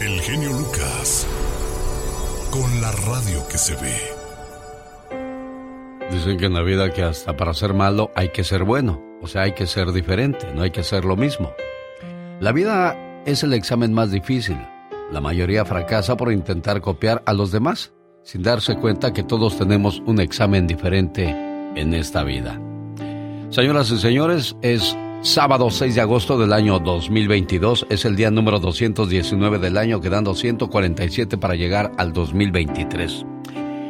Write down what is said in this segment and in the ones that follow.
El genio Lucas. Con la radio que se ve. Dicen que en la vida que hasta para ser malo hay que ser bueno. O sea, hay que ser diferente, no hay que ser lo mismo. La vida es el examen más difícil. La mayoría fracasa por intentar copiar a los demás, sin darse cuenta que todos tenemos un examen diferente en esta vida. Señoras y señores, es sábado 6 de agosto del año 2022, es el día número 219 del año, quedando 147 para llegar al 2023.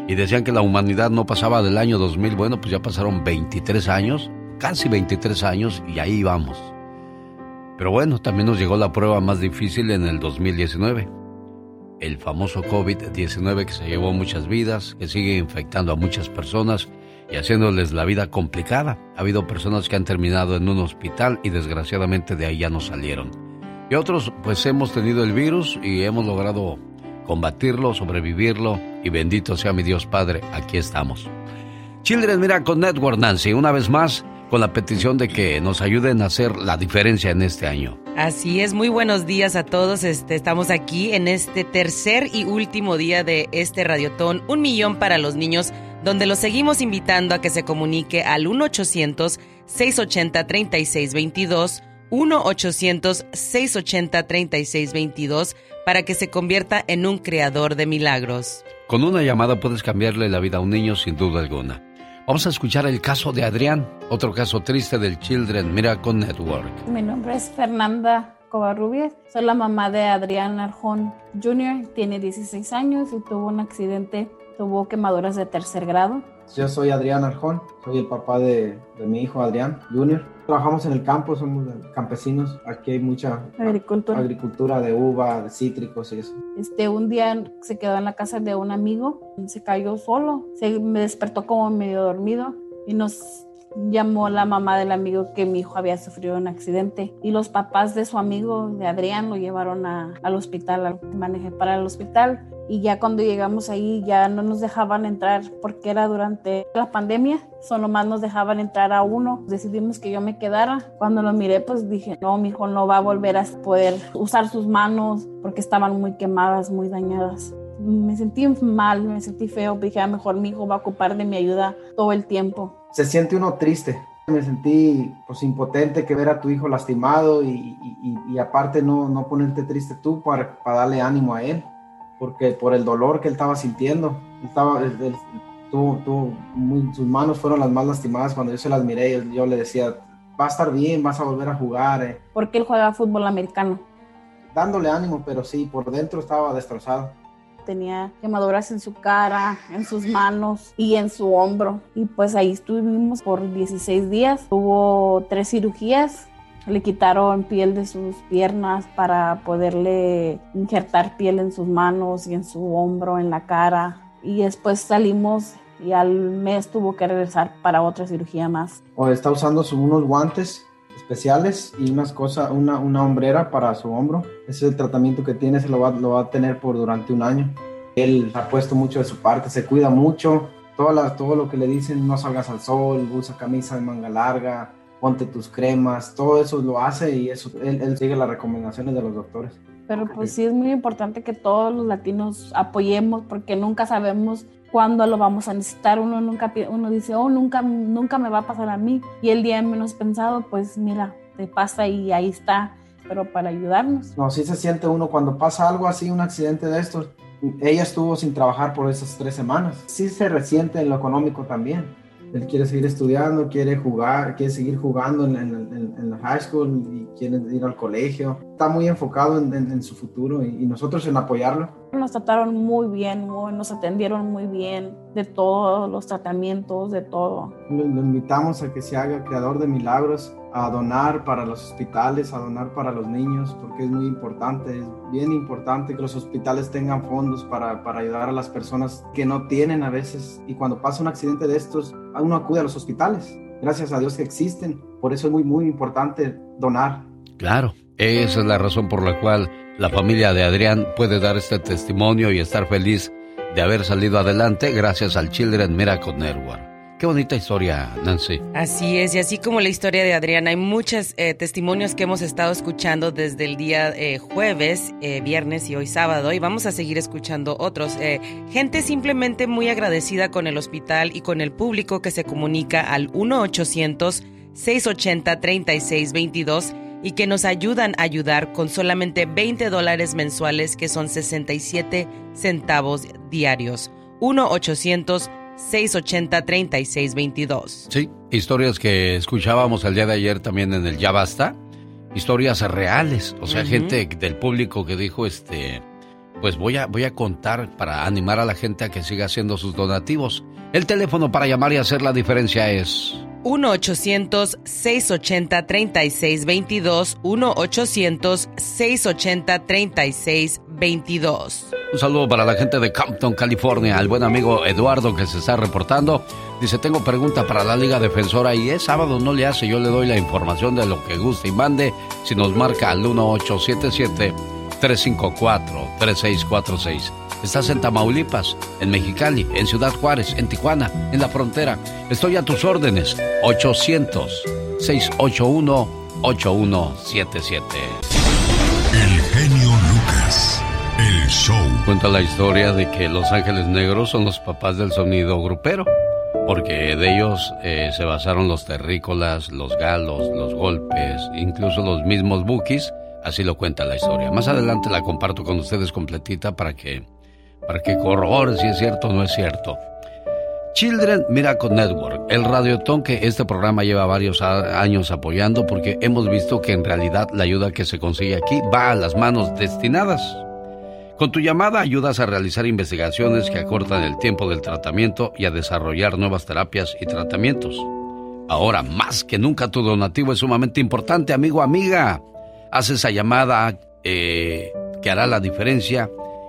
Y decían que la humanidad no pasaba del año 2000, bueno, pues ya pasaron 23 años, casi 23 años, y ahí vamos. Pero bueno, también nos llegó la prueba más difícil en el 2019. El famoso COVID-19 que se llevó muchas vidas, que sigue infectando a muchas personas y haciéndoles la vida complicada. Ha habido personas que han terminado en un hospital y desgraciadamente de ahí ya no salieron. Y otros pues hemos tenido el virus y hemos logrado combatirlo, sobrevivirlo y bendito sea mi Dios Padre, aquí estamos. Children Miracle Network, Nancy, una vez más con la petición de que nos ayuden a hacer la diferencia en este año. Así es, muy buenos días a todos. Este, estamos aquí en este tercer y último día de este radiotón, Un Millón para los Niños, donde los seguimos invitando a que se comunique al 1-800-680-3622, 1-800-680-3622, para que se convierta en un creador de milagros. Con una llamada puedes cambiarle la vida a un niño sin duda alguna. Vamos a escuchar el caso de Adrián, otro caso triste del Children Miracle Network. Mi nombre es Fernanda Covarrubias, soy la mamá de Adrián Arjón Jr., tiene 16 años y tuvo un accidente, tuvo quemaduras de tercer grado. Yo soy Adrián Arjón, soy el papá de, de mi hijo Adrián Jr. Trabajamos en el campo, somos campesinos. Aquí hay mucha agricultura, agricultura de uva, de cítricos y eso. Este, un día se quedó en la casa de un amigo, se cayó solo, se me despertó como medio dormido y nos llamó la mamá del amigo que mi hijo había sufrido un accidente y los papás de su amigo, de Adrián, lo llevaron a, al hospital, manejé para el hospital y ya cuando llegamos ahí ya no nos dejaban entrar porque era durante la pandemia, solo más nos dejaban entrar a uno. Decidimos que yo me quedara. Cuando lo miré, pues dije, no, mi hijo no va a volver a poder usar sus manos porque estaban muy quemadas, muy dañadas. Me sentí mal, me sentí feo, dije, a mejor mi hijo va a ocupar de mi ayuda todo el tiempo. Se siente uno triste. Me sentí pues impotente que ver a tu hijo lastimado y, y, y aparte no, no ponerte triste tú para, para darle ánimo a él porque por el dolor que él estaba sintiendo. Estaba, él, muy, sus manos fueron las más lastimadas cuando yo se las miré. Yo, yo le decía, va a estar bien, vas a volver a jugar. Eh. Porque él juega fútbol americano. Dándole ánimo, pero sí, por dentro estaba destrozado. Tenía quemaduras en su cara, en sus manos y en su hombro. Y pues ahí estuvimos por 16 días. Tuvo tres cirugías le quitaron piel de sus piernas para poderle injertar piel en sus manos y en su hombro, en la cara. Y después salimos y al mes tuvo que regresar para otra cirugía más. O está usando unos guantes especiales y unas cosas, una, una hombrera para su hombro. Ese es el tratamiento que tiene, se lo va, lo va a tener por durante un año. Él ha puesto mucho de su parte, se cuida mucho. Todo, todo lo que le dicen, no salgas al sol, usa camisa de manga larga, ponte tus cremas, todo eso lo hace y eso, él, sigue las recomendaciones de los doctores. Pero pues sí es muy importante que todos los latinos apoyemos porque nunca sabemos cuándo lo vamos a necesitar. Uno nunca uno dice, oh, nunca, nunca me va a pasar a mí. Y el día menos pensado, pues mira, te pasa y ahí está, pero para ayudarnos. No, sí se siente uno cuando pasa algo así, un accidente de estos. Ella estuvo sin trabajar por esas tres semanas. Sí se resiente en lo económico también él quiere seguir estudiando, quiere jugar, quiere seguir jugando en, en, la high school y quiere ir al colegio. Está muy enfocado en, su futuro y, nosotros en apoyarlo. Nos trataron muy bien, nos atendieron muy bien de todos los tratamientos, de todo. Lo, lo invitamos a que se haga creador de milagros a donar para los hospitales, a donar para los niños, porque es muy importante, es bien importante que los hospitales tengan fondos para, para, ayudar a las personas que no tienen a veces. Y cuando pasa un accidente de estos, uno acude a los hospitales. Gracias a Dios que existen. Por eso es muy, muy importante donar. Claro, esa es la razón por la cual la familia de Adrián puede dar este testimonio y estar feliz de haber salido adelante gracias al Children Miracle Network. Qué bonita historia, Nancy. Así es, y así como la historia de Adriana, hay muchos eh, testimonios que hemos estado escuchando desde el día eh, jueves, eh, viernes y hoy sábado, y vamos a seguir escuchando otros. gente simplemente muy agradecida con el hospital y con el público que se comunica al 1-800-680-3622 y que nos ayudan a ayudar con solamente 20 dólares mensuales, que son 67 centavos diarios. 1 800 680-3622. Sí, historias que escuchábamos el día de ayer también en el Ya Basta. Historias reales, o sea, gente del público que dijo, este, pues voy a, voy a contar para animar a la gente a que siga haciendo sus donativos. El teléfono para llamar y hacer la diferencia es... 1-800-680-3622. 1-800-680-3622. Un saludo para la gente de Compton, California. El buen amigo Eduardo que se está reportando. Dice, tengo pregunta para la Liga Defensora y es sábado, no le hace. Yo le doy la información de lo que guste y mande si nos marca al 1877 354 3646 Estás en Tamaulipas, en Mexicali, en Ciudad Juárez, en Tijuana, en la frontera. Estoy a tus órdenes. 800-681-8177. El genio Lucas. El show. Cuenta la historia de que Los Ángeles Negros son los papás del sonido grupero. Porque de ellos eh, se basaron los terrícolas, los galos, los golpes, incluso los mismos bookies. Así lo cuenta la historia. Más adelante la comparto con ustedes completita para que para que corrobore si es cierto o no es cierto. Children Miracle Network, el radiotón que este programa lleva varios años apoyando porque hemos visto que en realidad la ayuda que se consigue aquí va a las manos destinadas. Con tu llamada ayudas a realizar investigaciones que acortan el tiempo del tratamiento y a desarrollar nuevas terapias y tratamientos. Ahora más que nunca tu donativo es sumamente importante, amigo, amiga. Haz esa llamada eh, que hará la diferencia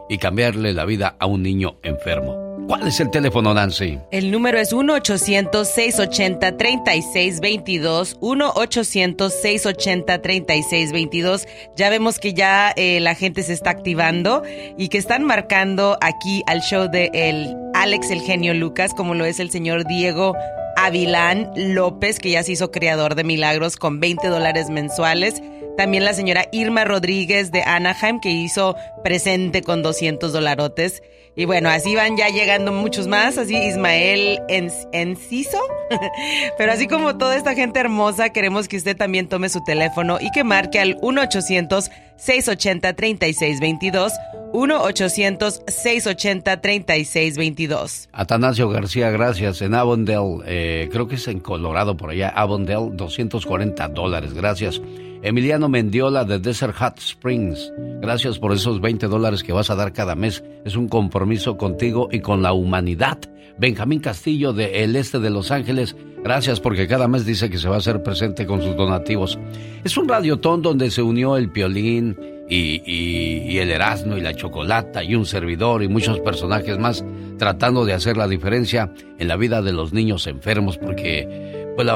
y cambiarle la vida a un niño enfermo. ¿Cuál es el teléfono, Nancy? El número es 1-800-680-3622. 1-800-680-3622. Ya vemos que ya eh, la gente se está activando y que están marcando aquí al show de el Alex el genio Lucas, como lo es el señor Diego Avilán López, que ya se hizo creador de milagros con 20 dólares mensuales. También la señora Irma Rodríguez de Anaheim, que hizo presente con 200 dolarotes. Y bueno, así van ya llegando muchos más, así Ismael Enciso. Pero así como toda esta gente hermosa, queremos que usted también tome su teléfono y que marque al 1-800-680-3622. 1-800-680-3622. Atanasio García, gracias. En Avondale, eh, creo que es en Colorado por allá. Avondale, 240 dólares, gracias. Emiliano Mendiola de Desert Hot Springs. Gracias por esos 20 dólares que vas a dar cada mes. Es un compromiso contigo y con la humanidad. Benjamín Castillo de El Este de Los Ángeles. Gracias porque cada mes dice que se va a hacer presente con sus donativos. Es un radiotón donde se unió el Piolín y, y el Erasmo y la Chocolata y un servidor y muchos personajes más tratando de hacer la diferencia en la vida de los niños enfermos porque pues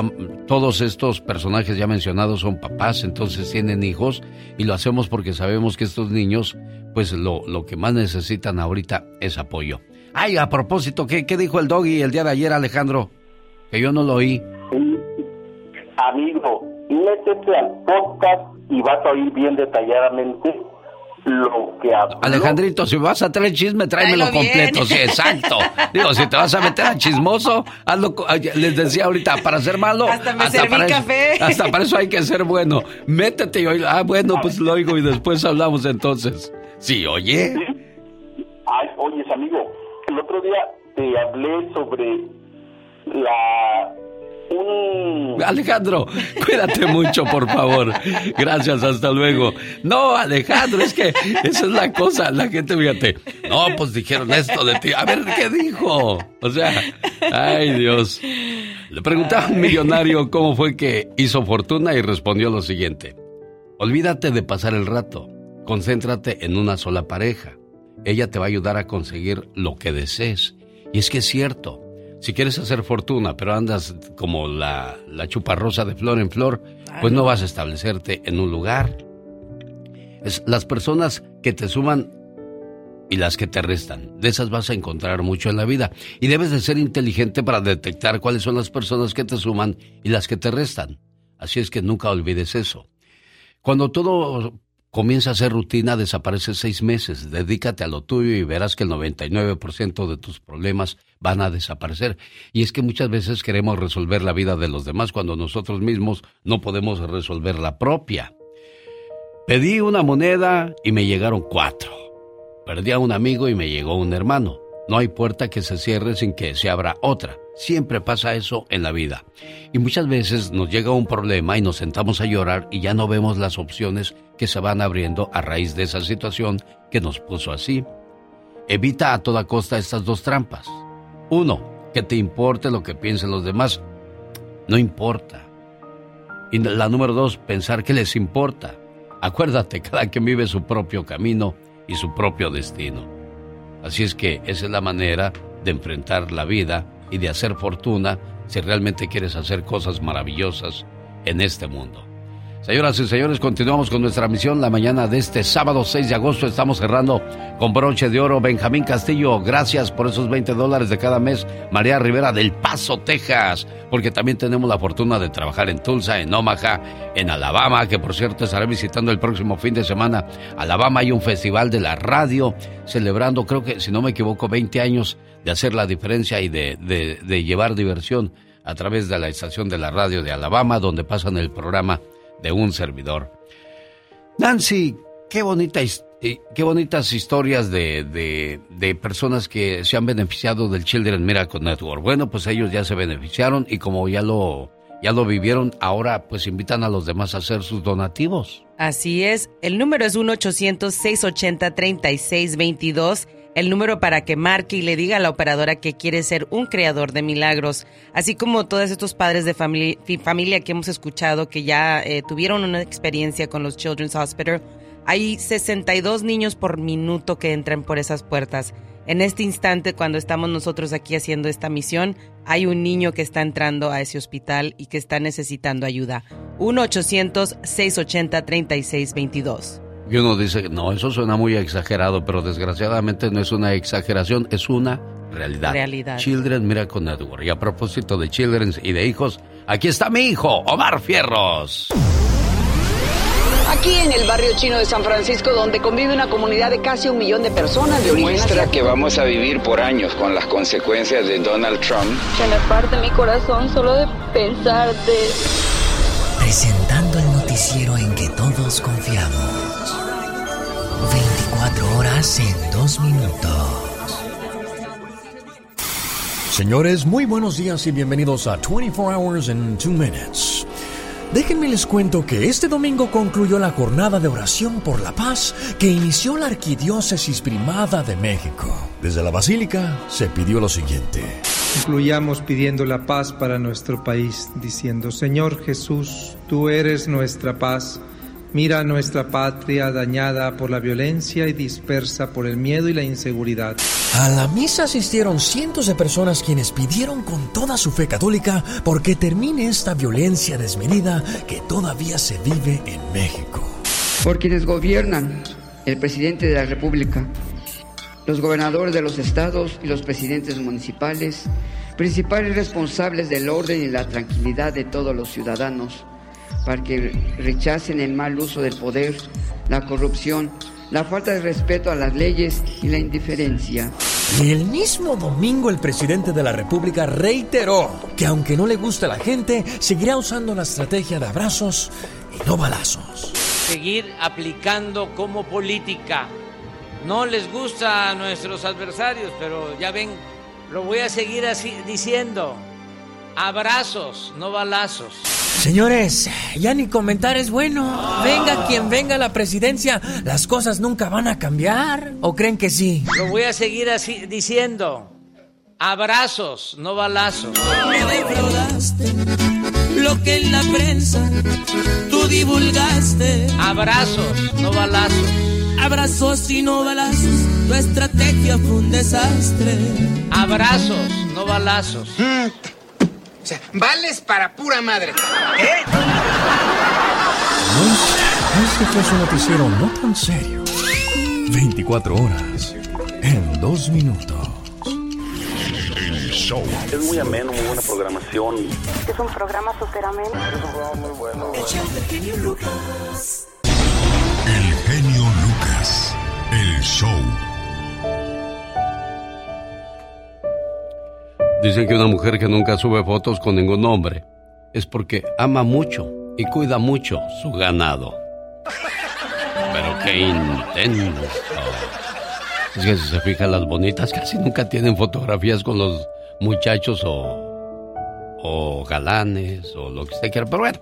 todos estos personajes ya mencionados son papás, entonces tienen hijos y lo hacemos porque sabemos que estos niños, pues lo, lo que más necesitan ahorita es apoyo. Ay, a propósito, ¿qué, ¿qué dijo el doggy el día de ayer, Alejandro? Que yo no lo oí. Amigo, métete al podcast y vas a oír bien detalladamente lo que Alejandrito, si vas a traer chisme, tráemelo completo, sí, exacto. Digo, si te vas a meter a chismoso, hazlo, les decía ahorita, para ser malo, hasta me serví café. hasta para eso hay que ser bueno. Métete y oye, ah, bueno, pues lo oigo y después hablamos entonces. Sí, oye. Ay, oyes, amigo, el otro día te hablé sobre la Alejandro, cuídate mucho, por favor. Gracias, hasta luego. No, Alejandro, es que esa es la cosa. La gente, fíjate, no, pues dijeron esto de ti. A ver, ¿qué dijo? O sea, ay Dios. Le preguntaba a un millonario cómo fue que hizo fortuna y respondió lo siguiente. Olvídate de pasar el rato. Concéntrate en una sola pareja. Ella te va a ayudar a conseguir lo que desees. Y es que es cierto. Si quieres hacer fortuna, pero andas como la, la chuparrosa de flor en flor, pues no vas a establecerte en un lugar. Es las personas que te suman y las que te restan. De esas vas a encontrar mucho en la vida. Y debes de ser inteligente para detectar cuáles son las personas que te suman y las que te restan. Así es que nunca olvides eso. Cuando todo comienza a ser rutina, desaparece seis meses. Dedícate a lo tuyo y verás que el 99% de tus problemas van a desaparecer. Y es que muchas veces queremos resolver la vida de los demás cuando nosotros mismos no podemos resolver la propia. Pedí una moneda y me llegaron cuatro. Perdí a un amigo y me llegó un hermano. No hay puerta que se cierre sin que se abra otra. Siempre pasa eso en la vida. Y muchas veces nos llega un problema y nos sentamos a llorar y ya no vemos las opciones que se van abriendo a raíz de esa situación que nos puso así. Evita a toda costa estas dos trampas. Uno, que te importe lo que piensen los demás. No importa. Y la número dos, pensar que les importa. Acuérdate, cada quien vive su propio camino y su propio destino. Así es que esa es la manera de enfrentar la vida y de hacer fortuna si realmente quieres hacer cosas maravillosas en este mundo. Señoras y señores, continuamos con nuestra misión la mañana de este sábado 6 de agosto. Estamos cerrando con broche de oro. Benjamín Castillo, gracias por esos 20 dólares de cada mes. María Rivera del Paso, Texas, porque también tenemos la fortuna de trabajar en Tulsa, en Omaha, en Alabama, que por cierto estaré visitando el próximo fin de semana. Alabama hay un festival de la radio celebrando, creo que si no me equivoco, 20 años de hacer la diferencia y de, de llevar diversión a través de la estación de la radio de Alabama, donde pasan el programa de un servidor. Nancy, qué, bonita, qué bonitas historias de, de, de, personas que se han beneficiado del Children Miracle Network. Bueno, pues ellos ya se beneficiaron y como ya lo, ya lo vivieron, ahora pues invitan a los demás a hacer sus donativos. Así es, el número es 1-800-680-3622 el número para que marque y le diga a la operadora que quiere ser un creador de milagros, así como todos estos padres de familia, que hemos escuchado que ya eh, tuvieron una experiencia con los Children's Hospital. Hay 62 niños por minuto que entran por esas puertas. En este instante, cuando estamos nosotros aquí haciendo esta misión, hay un niño que está entrando a ese hospital y que está necesitando ayuda. 1-800-680-3622. Y uno dice, no, eso suena muy exagerado, pero desgraciadamente no es una exageración, es una realidad. Realidad. Children Miracle Network. Y a propósito de Children y de hijos, aquí está mi hijo, Omar Fierros. Aquí en el barrio chino de San Francisco, donde convive una comunidad de casi un millón de personas de origen Muestra que vamos a vivir por años con las consecuencias de Donald Trump. Se me parte mi corazón solo de pensarte. Presentando el noticiero en que todos confiamos. 24 horas en 2 minutos. Señores, muy buenos días y bienvenidos a 24 Hours in 2 Minutes. Déjenme les cuento que este domingo concluyó la jornada de oración por la paz que inició la Arquidiócesis Primada de México. Desde la Basílica se pidió lo siguiente. Concluyamos pidiendo la paz para nuestro país, diciendo, Señor Jesús, tú eres nuestra paz Mira nuestra patria dañada por la violencia y dispersa por el miedo y la inseguridad. A la misa asistieron cientos de personas quienes pidieron con toda su fe católica porque termine esta violencia desmedida que todavía se vive en México. Por quienes gobiernan, el presidente de la República, los gobernadores de los estados y los presidentes municipales, principales responsables del orden y la tranquilidad de todos los ciudadanos para que rechacen el mal uso del poder, la corrupción, la falta de respeto a las leyes y la indiferencia. Y el mismo domingo el presidente de la República reiteró que aunque no le guste a la gente, seguirá usando la estrategia de abrazos y no balazos. Seguir aplicando como política. No les gusta a nuestros adversarios, pero ya ven, lo voy a seguir así diciendo. Abrazos, no balazos. Señores, ya ni comentar es bueno. Venga quien venga a la presidencia, las cosas nunca van a cambiar. ¿O creen que sí? Lo voy a seguir así diciendo. Abrazos, no balazos. Me defraudaste lo que en la prensa tú divulgaste. Abrazos, no balazos. Abrazos y no balazos, tu estrategia fue un desastre. Abrazos, no balazos. Mm. O sea, vales para pura madre. ¿Qué? Este fue su noticiero no tan serio. 24 horas en dos minutos. El show. Es muy ameno, muy buena programación. Es un programa súper ameno. Es un programa muy bueno. El genio Lucas. El show. Dicen que una mujer que nunca sube fotos con ningún hombre es porque ama mucho y cuida mucho su ganado. Pero qué intenso. Es que si se fijan las bonitas casi nunca tienen fotografías con los muchachos o, o galanes o lo que usted quiera. Pero bueno,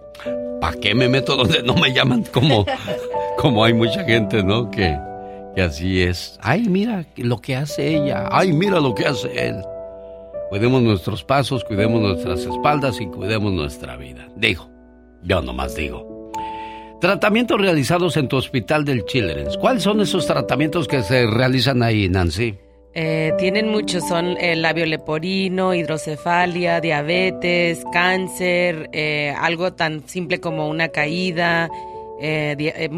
¿para qué me meto donde no me llaman? Como, como hay mucha gente, ¿no? Que, que así es. Ay, mira lo que hace ella. Ay, mira lo que hace él. Cuidemos nuestros pasos, cuidemos nuestras espaldas y cuidemos nuestra vida. Digo, yo nomás digo. Tratamientos realizados en tu hospital del Children's. ¿Cuáles son esos tratamientos que se realizan ahí, Nancy? Eh, tienen muchos, son el labio leporino, hidrocefalia, diabetes, cáncer, eh, algo tan simple como una caída, eh, eh,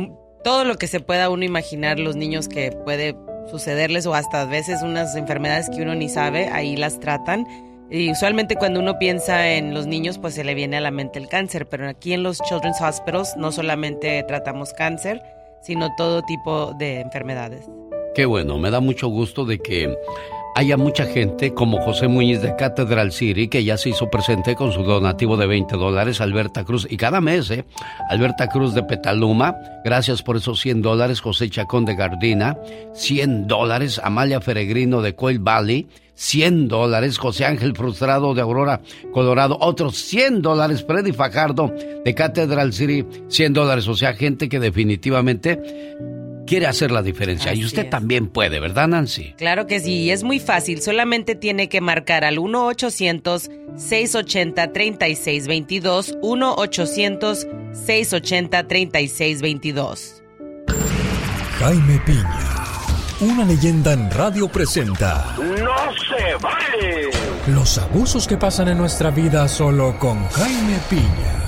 todo lo que se pueda uno imaginar los niños que puede sucederles o hasta a veces unas enfermedades que uno ni sabe, ahí las tratan. Y usualmente cuando uno piensa en los niños, pues se le viene a la mente el cáncer, pero aquí en los Children's Hospitals no solamente tratamos cáncer, sino todo tipo de enfermedades. Qué bueno, me da mucho gusto de que haya mucha gente como José Muñiz de Catedral City que ya se hizo presente con su donativo de 20 dólares, Alberta Cruz, y cada mes, ¿eh? Alberta Cruz de Petaluma, gracias por esos 100 dólares, José Chacón de Gardina, 100 dólares, Amalia Feregrino de Coil Valley, 100 dólares, José Ángel Frustrado de Aurora, Colorado, otros 100 dólares, Freddy Fajardo de Catedral City, 100 dólares, o sea, gente que definitivamente quiere hacer la diferencia. y usted también puede, ¿verdad, Nancy? Claro que sí, es muy fácil. Solamente tiene que marcar al 1-800-680-3622. 1-800-680-3622. Jaime Piña, una leyenda en radio presenta ¡No se vale! los abusos que pasan en nuestra vida solo con Jaime Piña.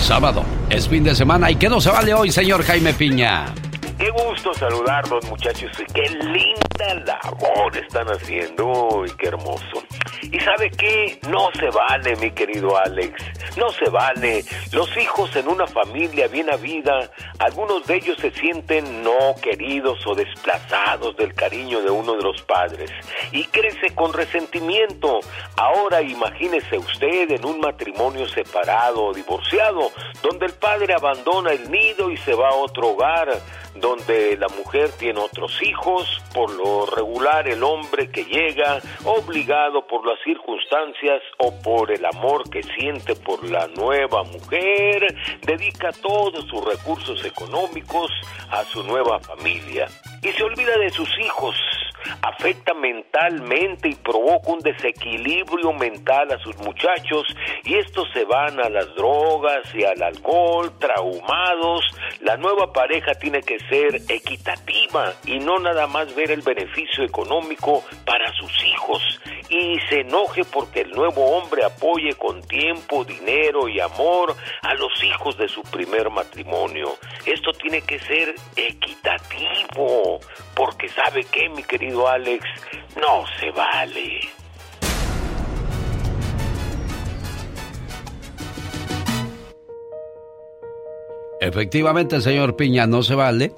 Sábado, es fin de semana y que no se vale hoy, señor Jaime Piña. Qué gusto saludarlos, muchachos, y qué linda labor están haciendo, y qué hermoso. ¿Y sabe qué? No se vale, mi querido Alex, no se vale. Los hijos en una familia bien habida, algunos de ellos se sienten no queridos o desplazados del cariño de uno de los padres, y crece con resentimiento. Ahora imagínese usted en un matrimonio separado o divorciado, donde el padre abandona el nido y se va a otro hogar donde la mujer tiene otros hijos, por lo regular el hombre que llega, obligado por las circunstancias o por el amor que siente por la nueva mujer, dedica todos sus recursos económicos a su nueva familia y se olvida de sus hijos, afecta mentalmente y provoca un desequilibrio mental a sus muchachos y estos se van a las drogas y al alcohol, traumados. La nueva pareja tiene que ser equitativa y no nada más ver el beneficio económico para sus hijos y se enoje porque el nuevo hombre apoye con tiempo, dinero y amor a los hijos de su primer matrimonio. Esto tiene que ser equitativo, porque sabe que, mi querido Alex, no se vale. Efectivamente, señor Piña, no se vale.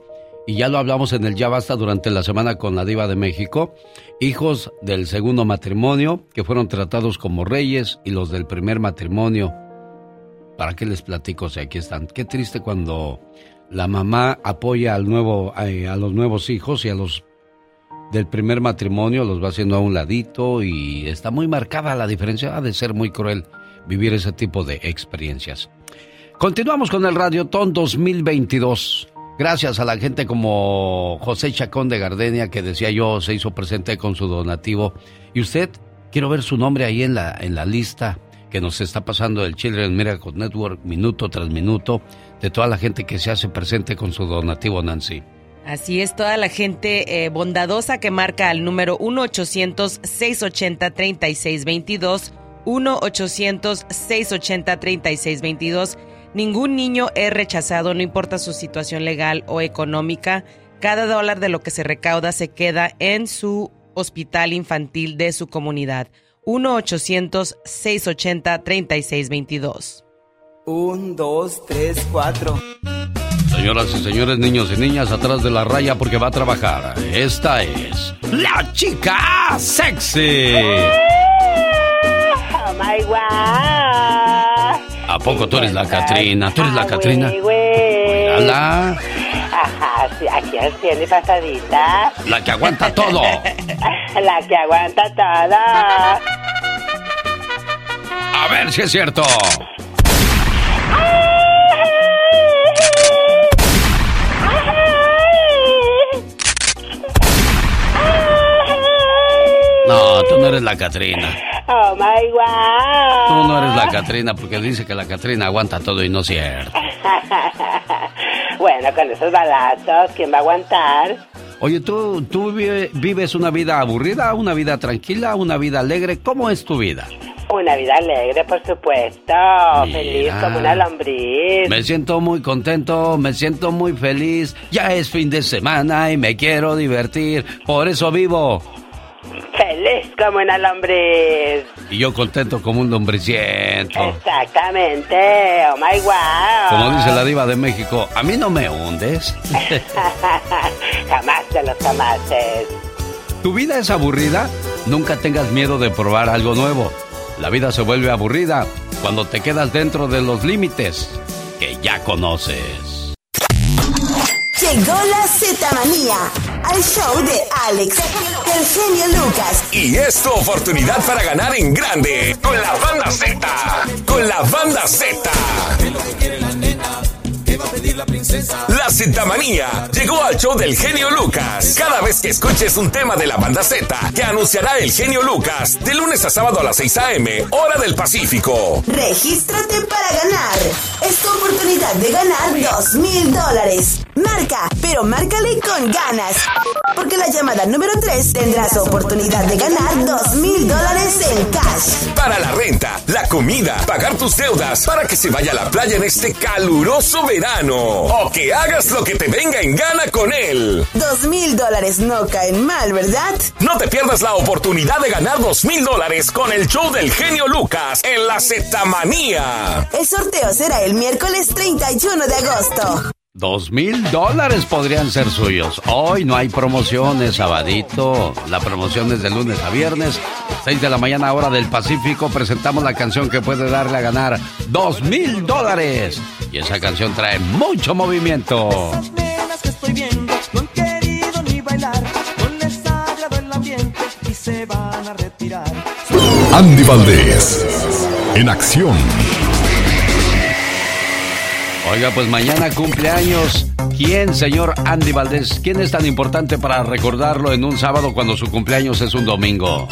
Y ya lo hablamos en el Ya Basta durante la semana con la Diva de México. Hijos del segundo matrimonio que fueron tratados como reyes y los del primer matrimonio. ¿Para qué les platico si aquí están? Qué triste cuando la mamá apoya al nuevo, eh, a los nuevos hijos y a los del primer matrimonio los va haciendo a un ladito y está muy marcada la diferencia. Ha de ser muy cruel vivir ese tipo de experiencias. Continuamos con el Radiotón 2022. Gracias a la gente como José Chacón de Gardenia, que decía yo, se hizo presente con su donativo. Y usted, quiero ver su nombre ahí en la, en la lista que nos está pasando del Children Miracle Network, minuto tras minuto, de toda la gente que se hace presente con su donativo, Nancy. Así es, toda la gente eh, bondadosa que marca al número 1-800-680-3622, 1-800-680-3622. Ningún niño es rechazado, no importa su situación legal o económica. Cada dólar de lo que se recauda se queda en su hospital infantil de su comunidad. 1-800-680-3622. Un, dos, tres, cuatro. Señoras y señores, niños y niñas, atrás de la raya porque va a trabajar. Esta es la chica sexy. Oh my God. ¿A poco tú eres la Catrina? ¿Tú eres la Catrina? Mírala, Ajá, aquí tiene pasadita. la que aguanta todo. La que aguanta toda. A ver si es cierto. No, tú no eres la Catrina. Oh my God. Tú no eres la Catrina porque dice que la Catrina aguanta todo y no es cierto. bueno, con esos balazos, ¿quién va a aguantar? Oye, ¿tú, tú vive- vives una vida aburrida, una vida tranquila, una vida alegre? ¿Cómo es tu vida? Una vida alegre, por supuesto. Feliz como una lombriz. Me siento muy contento, me siento muy feliz. Ya es fin de semana y me quiero divertir. Por eso vivo. Feliz como una lombriz. Y yo contento como un lombriciento. Exactamente. Oh my wow. Como dice la diva de México, a mí no me hundes. Jamás de los jamases. ¿Tu vida es aburrida? Nunca tengas miedo de probar algo nuevo. La vida se vuelve aburrida cuando te quedas dentro de los límites que ya conoces. Llegó la Z-Manía al show de Alex, el genio Lucas. Y es tu oportunidad para ganar en grande con la banda Z. Con la banda Z. La Z-Manía llegó al show del genio Lucas. Cada vez que escuches un tema de la banda Z, que anunciará el genio Lucas de lunes a sábado a las 6 a.m., hora del Pacífico. Regístrate para ganar. Es tu oportunidad de ganar dos mil dólares. Marca, pero márcale con ganas. Porque la llamada número 3 tendrá su oportunidad de ganar dos mil dólares en cash. Para la renta, la comida, pagar tus deudas, para que se vaya a la playa en este caluroso verano. O que hagas lo que te venga en gana con él. Dos mil dólares no caen mal, ¿verdad? No te pierdas la oportunidad de ganar dos mil dólares con el show del genio Lucas en la Zetamanía. El sorteo será el miércoles 31 de agosto. Dos mil dólares podrían ser suyos. Hoy no hay promociones, sabadito. La promoción es de lunes a viernes, 6 de la mañana, hora del Pacífico. Presentamos la canción que puede darle a ganar dos mil dólares. Y esa canción trae mucho movimiento. nenas que estoy viendo Oiga, pues mañana cumpleaños. ¿Quién, señor Andy Valdés? ¿Quién es tan importante para recordarlo en un sábado cuando su cumpleaños es un domingo?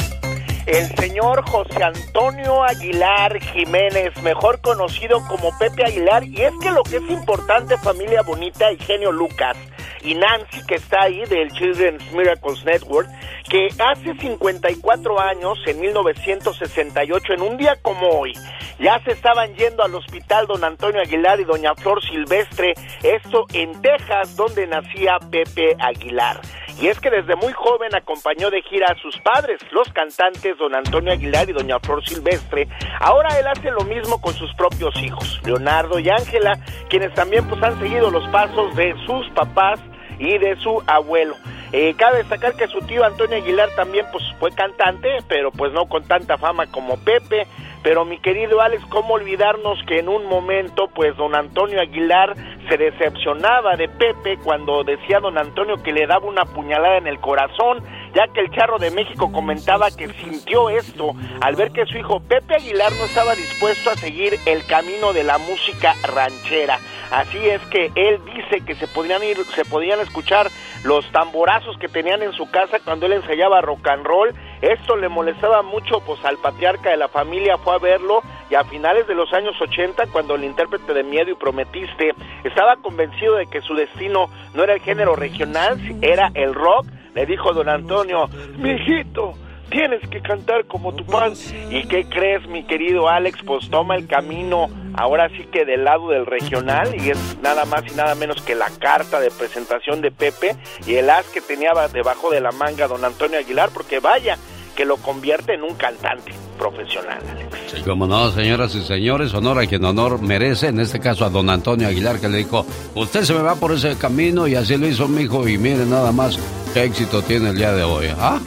El señor José Antonio Aguilar Jiménez, mejor conocido como Pepe Aguilar, y es que lo que es importante, familia bonita y genio Lucas, y Nancy, que está ahí del Children's Miracles Network, que hace 54 años, en 1968, en un día como hoy, ya se estaban yendo al hospital don Antonio Aguilar y doña Flor Silvestre, esto en Texas, donde nacía Pepe Aguilar. Y es que desde muy joven acompañó de gira a sus padres, los cantantes don Antonio Aguilar y doña Flor Silvestre. Ahora él hace lo mismo con sus propios hijos, Leonardo y Ángela, quienes también pues han seguido los pasos de sus papás y de su abuelo. Eh, cabe destacar que su tío Antonio Aguilar también pues fue cantante, pero pues no con tanta fama como Pepe. Pero mi querido Alex, ¿cómo olvidarnos que en un momento pues don Antonio Aguilar se decepcionaba de Pepe cuando decía don Antonio que le daba una puñalada en el corazón, ya que el charro de México comentaba que sintió esto al ver que su hijo Pepe Aguilar no estaba dispuesto a seguir el camino de la música ranchera. Así es que él dice que se podían ir, se podían escuchar los tamborazos que tenían en su casa cuando él ensayaba rock and roll. Esto le molestaba mucho pues al patriarca de la familia fue a verlo y a finales de los años 80 cuando el intérprete de Miedo y Prometiste estaba convencido de que su destino no era el género regional, era el rock, le dijo don Antonio, mi hijito, tienes que cantar como tu pan. ¿Y qué crees, mi querido Alex? Pues toma el camino ahora sí que del lado del regional y es nada más y nada menos que la carta de presentación de Pepe y el as que tenía debajo de la manga don Antonio Aguilar, porque vaya, que lo convierte en un cantante profesional, Alex. Sí, como no, señoras y señores, honor a quien honor merece, en este caso a don Antonio Aguilar, que le dijo, usted se me va por ese camino y así lo hizo mi hijo y mire nada más qué éxito tiene el día de hoy. ¡Ah,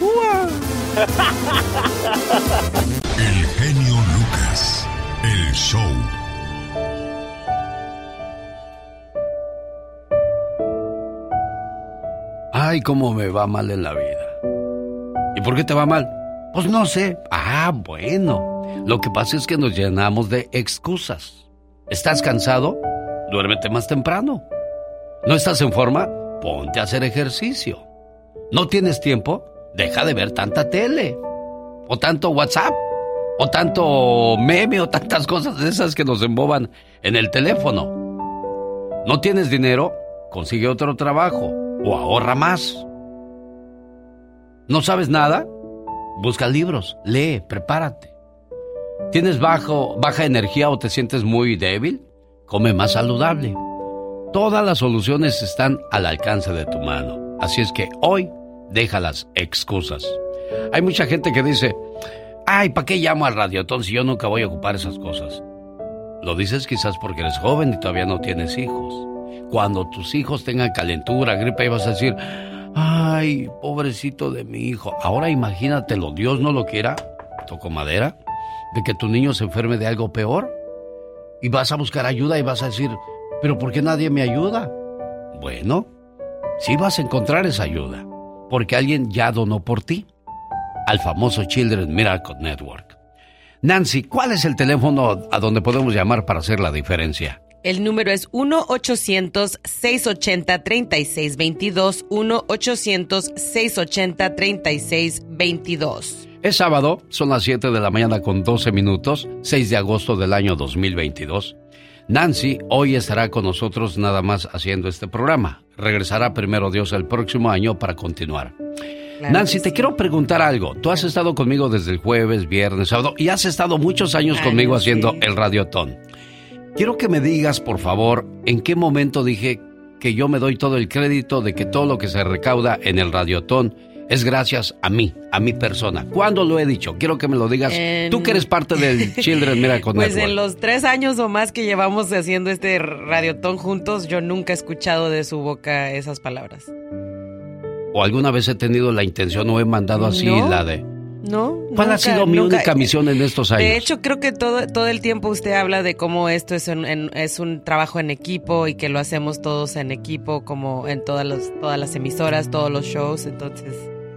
El genio Lucas, el show. Ay, cómo me va mal en la vida. ¿Y por qué te va mal? Pues no sé. Ah, bueno. Lo que pasa es que nos llenamos de excusas. ¿Estás cansado? Duérmete más temprano. ¿No estás en forma? Ponte a hacer ejercicio. ¿No tienes tiempo? Deja de ver tanta tele. O tanto WhatsApp. O tanto meme o tantas cosas de esas que nos emboban en el teléfono. ¿No tienes dinero? Consigue otro trabajo. O ahorra más. ¿No sabes nada? Busca libros, lee, prepárate. ¿Tienes bajo, baja energía o te sientes muy débil? Come más saludable. Todas las soluciones están al alcance de tu mano. Así es que hoy deja las excusas. Hay mucha gente que dice, ay, ¿para qué llamo al radiotón si yo nunca voy a ocupar esas cosas? Lo dices quizás porque eres joven y todavía no tienes hijos. Cuando tus hijos tengan calentura, gripe, vas a decir, ay, pobrecito de mi hijo. Ahora imagínatelo, Dios no lo quiera, toco madera, de que tu niño se enferme de algo peor. Y vas a buscar ayuda y vas a decir, pero ¿por qué nadie me ayuda? Bueno, sí vas a encontrar esa ayuda, porque alguien ya donó por ti al famoso Children Miracle Network. Nancy, ¿cuál es el teléfono a donde podemos llamar para hacer la diferencia? El número es 1-800-680-3622. 1-800-680-3622. Es sábado, son las 7 de la mañana con 12 minutos, 6 de agosto del año 2022. Nancy hoy estará con nosotros nada más haciendo este programa. Regresará primero Dios el próximo año para continuar. Nancy, te quiero preguntar algo. Tú has estado conmigo desde el jueves, viernes, sábado y has estado muchos años conmigo haciendo el radiotón. Quiero que me digas, por favor, en qué momento dije que yo me doy todo el crédito de que todo lo que se recauda en el radiotón es gracias a mí, a mi persona. ¿Cuándo lo he dicho? Quiero que me lo digas. Tú que eres parte del Children Miracle Pues en los tres años o más que llevamos haciendo este radiotón juntos, yo nunca he escuchado de su boca esas palabras. ¿O alguna vez he tenido la intención o he mandado así la de... No. ¿Cuál ha sido mi única misión en estos años? De hecho, creo que todo, todo el tiempo usted habla de cómo esto es un, es un trabajo en equipo y que lo hacemos todos en equipo, como en todas, los, todas las emisoras, todos los shows, entonces...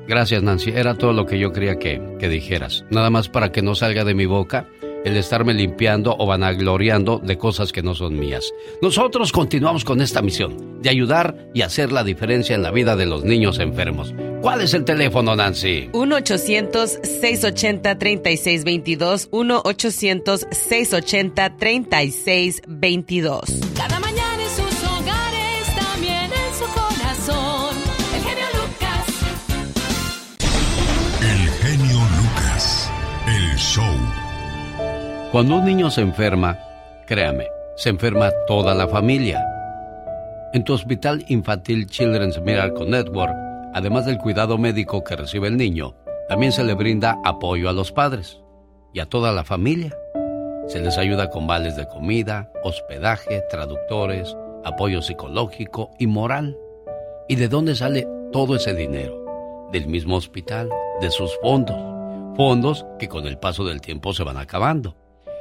Gracias, Nancy. Era todo lo que yo quería que, que dijeras. Nada más para que no salga de mi boca el estarme limpiando o vanagloriando de cosas que no son mías. Nosotros continuamos con esta misión de ayudar y hacer la diferencia en la vida de los niños enfermos. ¿Cuál es el teléfono, Nancy? 1-800-680-3622. 1-800-680-3622. Cada mañana en sus hogares, también en su corazón. El genio Lucas. El genio Lucas, el show. Cuando un niño se enferma, créame, se enferma toda la familia. En tu hospital infantil Children's Miracle Network, además del cuidado médico que recibe el niño, también se le brinda apoyo a los padres y a toda la familia. Se les ayuda con vales de comida, hospedaje, traductores, apoyo psicológico y moral. ¿Y de dónde sale todo ese dinero? Del mismo hospital, de sus fondos. Fondos que con el paso del tiempo se van acabando.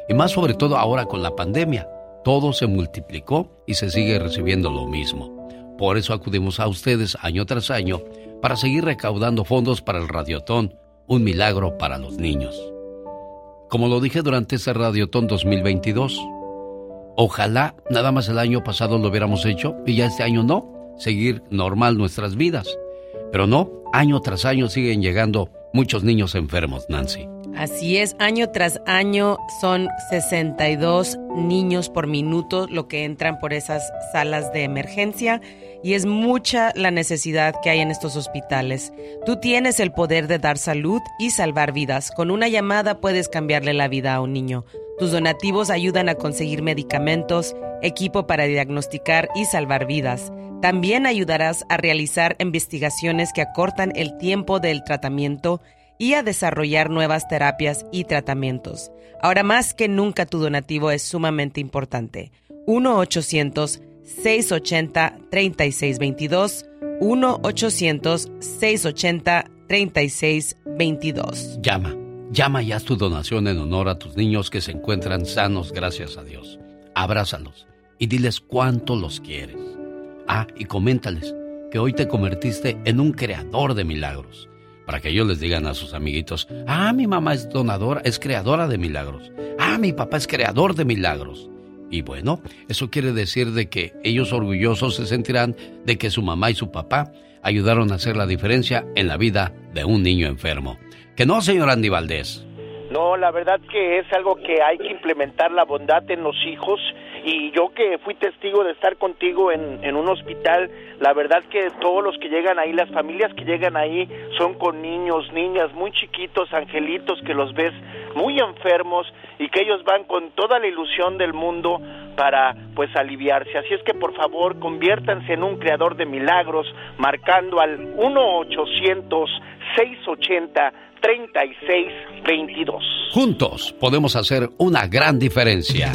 Y más sobre todo ahora con la pandemia. Todo se multiplicó y se sigue recibiendo lo mismo. Por eso acudimos a ustedes año tras año para seguir recaudando fondos para el Radiotón, un milagro para los niños. Como lo dije durante ese Radiotón 2022, ojalá nada más el año pasado lo hubiéramos hecho y ya este año no, seguir normal nuestras vidas. Pero no, año tras año siguen llegando muchos niños enfermos, Nancy. Así es, año tras año son 62 niños por minuto lo que entran por esas salas de emergencia y es mucha la necesidad que hay en estos hospitales. Tú tienes el poder de dar salud y salvar vidas. Con una llamada puedes cambiarle la vida a un niño. Tus donativos ayudan a conseguir medicamentos, equipo para diagnosticar y salvar vidas. También ayudarás a realizar investigaciones que acortan el tiempo del tratamiento y a desarrollar nuevas terapias y tratamientos. Ahora más que nunca tu donativo es sumamente importante. 1-800-680-3622. 1-800-680-3622. Llama, llama y haz tu donación en honor a tus niños que se encuentran sanos gracias a Dios. Abrázalos y diles cuánto los quieres. Ah, y coméntales que hoy te convertiste en un creador de milagros. Para que ellos les digan a sus amiguitos, ah, mi mamá es donadora, es creadora de milagros. Ah, mi papá es creador de milagros. Y bueno, eso quiere decir de que ellos orgullosos se sentirán de que su mamá y su papá ayudaron a hacer la diferencia en la vida de un niño enfermo. Que no, señor Andy Valdés. No, la verdad que es algo que hay que implementar la bondad en los hijos y yo que fui testigo de estar contigo en, un hospital, la verdad que todos los que llegan ahí, las familias que llegan ahí son con niños, niñas muy chiquitos, angelitos que los ves muy enfermos y que ellos van con toda la ilusión del mundo para pues aliviarse. Así es que por favor conviértanse en un creador de milagros marcando al 1 800 680 3622. Juntos podemos hacer una gran diferencia.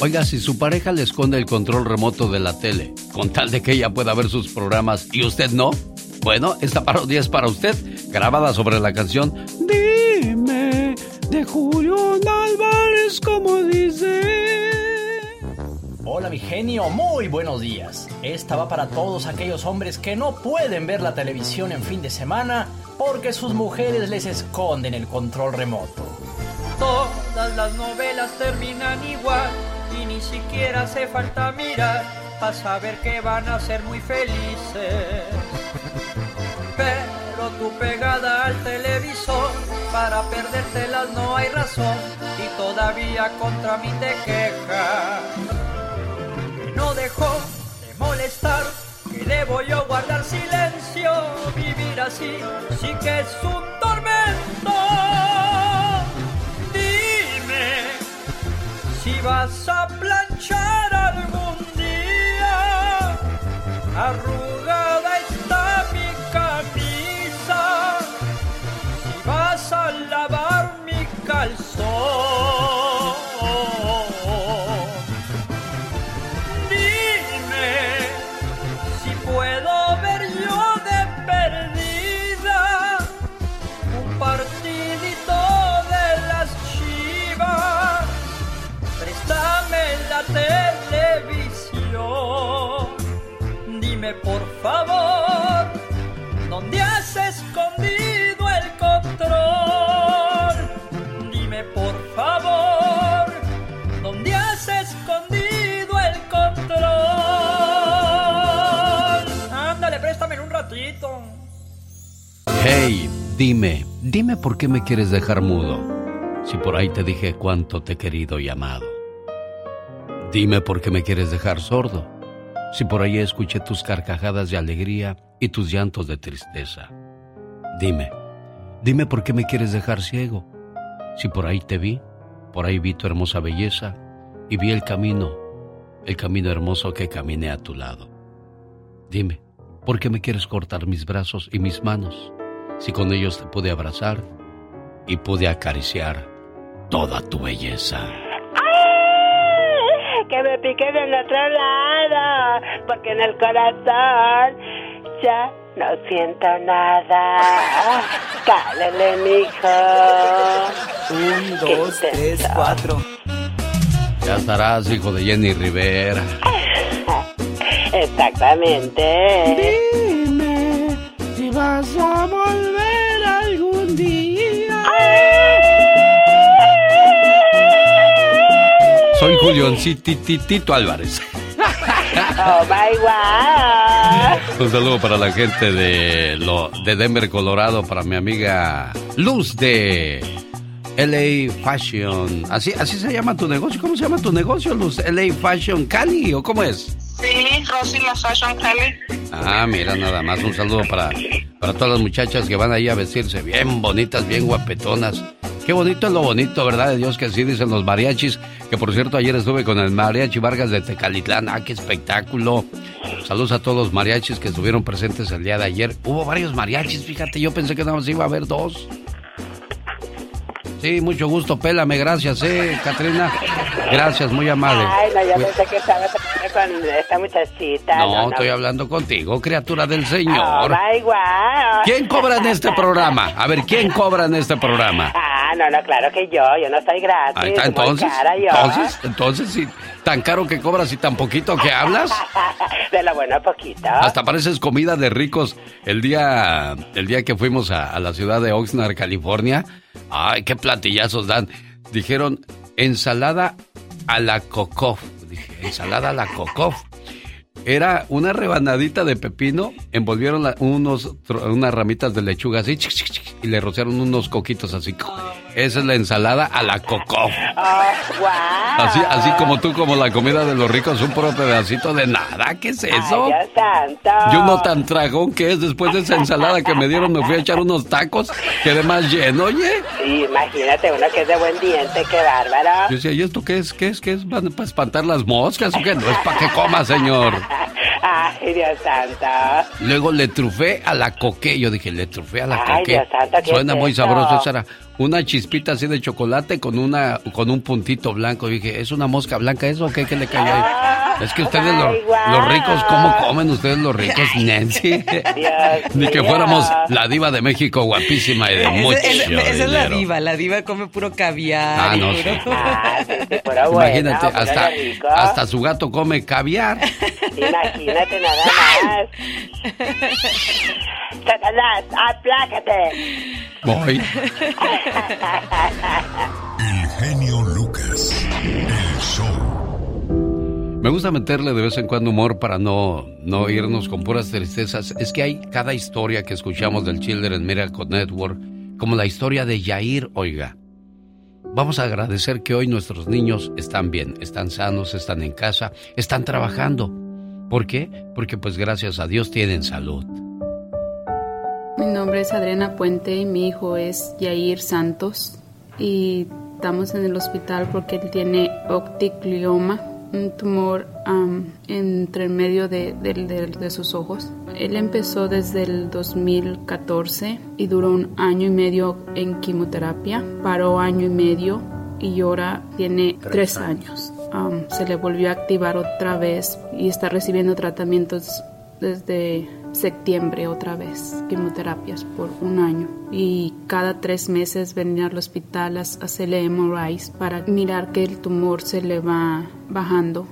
Oiga, si su pareja le esconde el control remoto de la tele, con tal de que ella pueda ver sus programas y usted no, bueno, esta parodia es para usted, grabada sobre la canción Dime de Julio Álvarez, como dice. Hola mi genio, muy buenos días. Esta va para todos aquellos hombres que no pueden ver la televisión en fin de semana porque sus mujeres les esconden el control remoto. Todas las novelas terminan igual ni siquiera hace falta mirar para saber que van a ser muy felices. Pero tú pegada al televisor, para perdértelas no hay razón y todavía contra mí te quejas. No dejó de molestar, que debo yo guardar silencio, vivir así sí que es un tormento. Vas a planchar algún día, arrugada Dime por favor, ¿dónde has escondido el control? Dime por favor, ¿dónde has escondido el control? Ándale, préstame un ratito. Hey, dime, dime por qué me quieres dejar mudo. Si por ahí te dije cuánto te he querido y amado. Dime por qué me quieres dejar sordo. Si por ahí escuché tus carcajadas de alegría y tus llantos de tristeza. Dime, dime por qué me quieres dejar ciego. Si por ahí te vi, por ahí vi tu hermosa belleza y vi el camino, el camino hermoso que caminé a tu lado. Dime, ¿por qué me quieres cortar mis brazos y mis manos? Si con ellos te pude abrazar y pude acariciar toda tu belleza. Me pique del otro lado, porque en el corazón ya no siento nada. Cálele, mijo. Un, dos, tres, cuatro. Ya estarás, hijo de Jenny Rivera. Exactamente. Dime si vas a volver Julioncititito Álvarez. Oh my God. Un saludo para la gente de, lo, de Denver, Colorado, para mi amiga Luz de LA Fashion. ¿Así, ¿Así se llama tu negocio? ¿Cómo se llama tu negocio, Luz? ¿LA Fashion Cali o cómo es? Sí, Rosy La Fashion Cali. Ah, mira, nada más un saludo para, para todas las muchachas que van ahí a vestirse bien bonitas, bien guapetonas. Qué bonito es lo bonito, ¿verdad? De Dios que sí dicen los mariachis. Que por cierto, ayer estuve con el mariachi Vargas de Tecalitlán. ¡Ah, qué espectáculo! Saludos a todos los mariachis que estuvieron presentes el día de ayer. Hubo varios mariachis, fíjate, yo pensé que nada más iba a haber dos. Sí, mucho gusto, pélame, gracias, eh, Katrina. Gracias, muy amable. Ay, no, yo pensé que estabas con esta muchachita. No, estoy hablando contigo, criatura del Señor. Oh, my God. ¿Quién cobra en este programa? A ver, ¿quién cobra en este programa? Ah, no, no, claro que yo, yo no estoy gratis. Ahí está, entonces. cara yo. Entonces, entonces, sí, tan caro que cobras y tan poquito que hablas. De lo bueno a poquito. Hasta pareces comida de ricos. El día, el día que fuimos a, a la ciudad de Oxnard, California, ay, qué platillazos dan. Dijeron ensalada a la cocof. Dije, ensalada la cocof. Era una rebanadita de pepino, envolvieron unos, unas ramitas de lechuga así, y le rociaron unos coquitos así. Esa es la ensalada a la cocof. Oh, wow. Así, así como tú, como la comida de los ricos, un puro pedacito de nada. ¿Qué es eso? Ay, Dios santo. Y uno tan tragón que es después de esa ensalada que me dieron, me fui a echar unos tacos, quedé más lleno, oye. Sí, imagínate, uno que es de buen diente, qué bárbaro. Yo decía, ¿y esto qué es? ¿Qué es? ¿Qué es? ¿Van para espantar las moscas o qué? No es para que coma, señor. Ay, Dios santo. Luego le trufé a la coque. Yo dije, le trufé a la Ay, coque. Dios santo, ¿qué Suena es muy eso? sabroso. Esa era una chispita así de chocolate con una con un puntito blanco. dije, ¿es una mosca blanca eso o qué? ¿Qué le cae ahí? Es que ustedes, los, ricos, ¿cómo comen ustedes los ricos, Nancy? Ni que fuéramos la diva de México guapísima y de mucho Esa, esa- esa es la diva, la diva come puro caviar. Ah, no, puro- sí. Ah, sí, sí, pero bueno, Imagínate, pero hasta, hasta su gato come caviar. Imagínate nada más. Satanás, aplácate. Voy. El genio Me gusta meterle de vez en cuando humor para no, no irnos con puras tristezas. Es que hay cada historia que escuchamos del Children Miracle Network, como la historia de Yair, oiga. Vamos a agradecer que hoy nuestros niños están bien, están sanos, están en casa, están trabajando. ¿Por qué? Porque pues gracias a Dios tienen salud. Mi nombre es Adriana Puente y mi hijo es Yair Santos y estamos en el hospital porque él tiene octiglioma, un tumor entre el medio de, de- de- de sus ojos. Él empezó desde el 2014 y duró un año y medio en quimioterapia, paró año y medio y ahora tiene tres años. Se le volvió a activar otra vez y está recibiendo tratamientos desde septiembre otra vez, quimioterapias por un año. Y cada tres meses venir al hospital a hacerle MRIs para mirar que el tumor se le va bajando.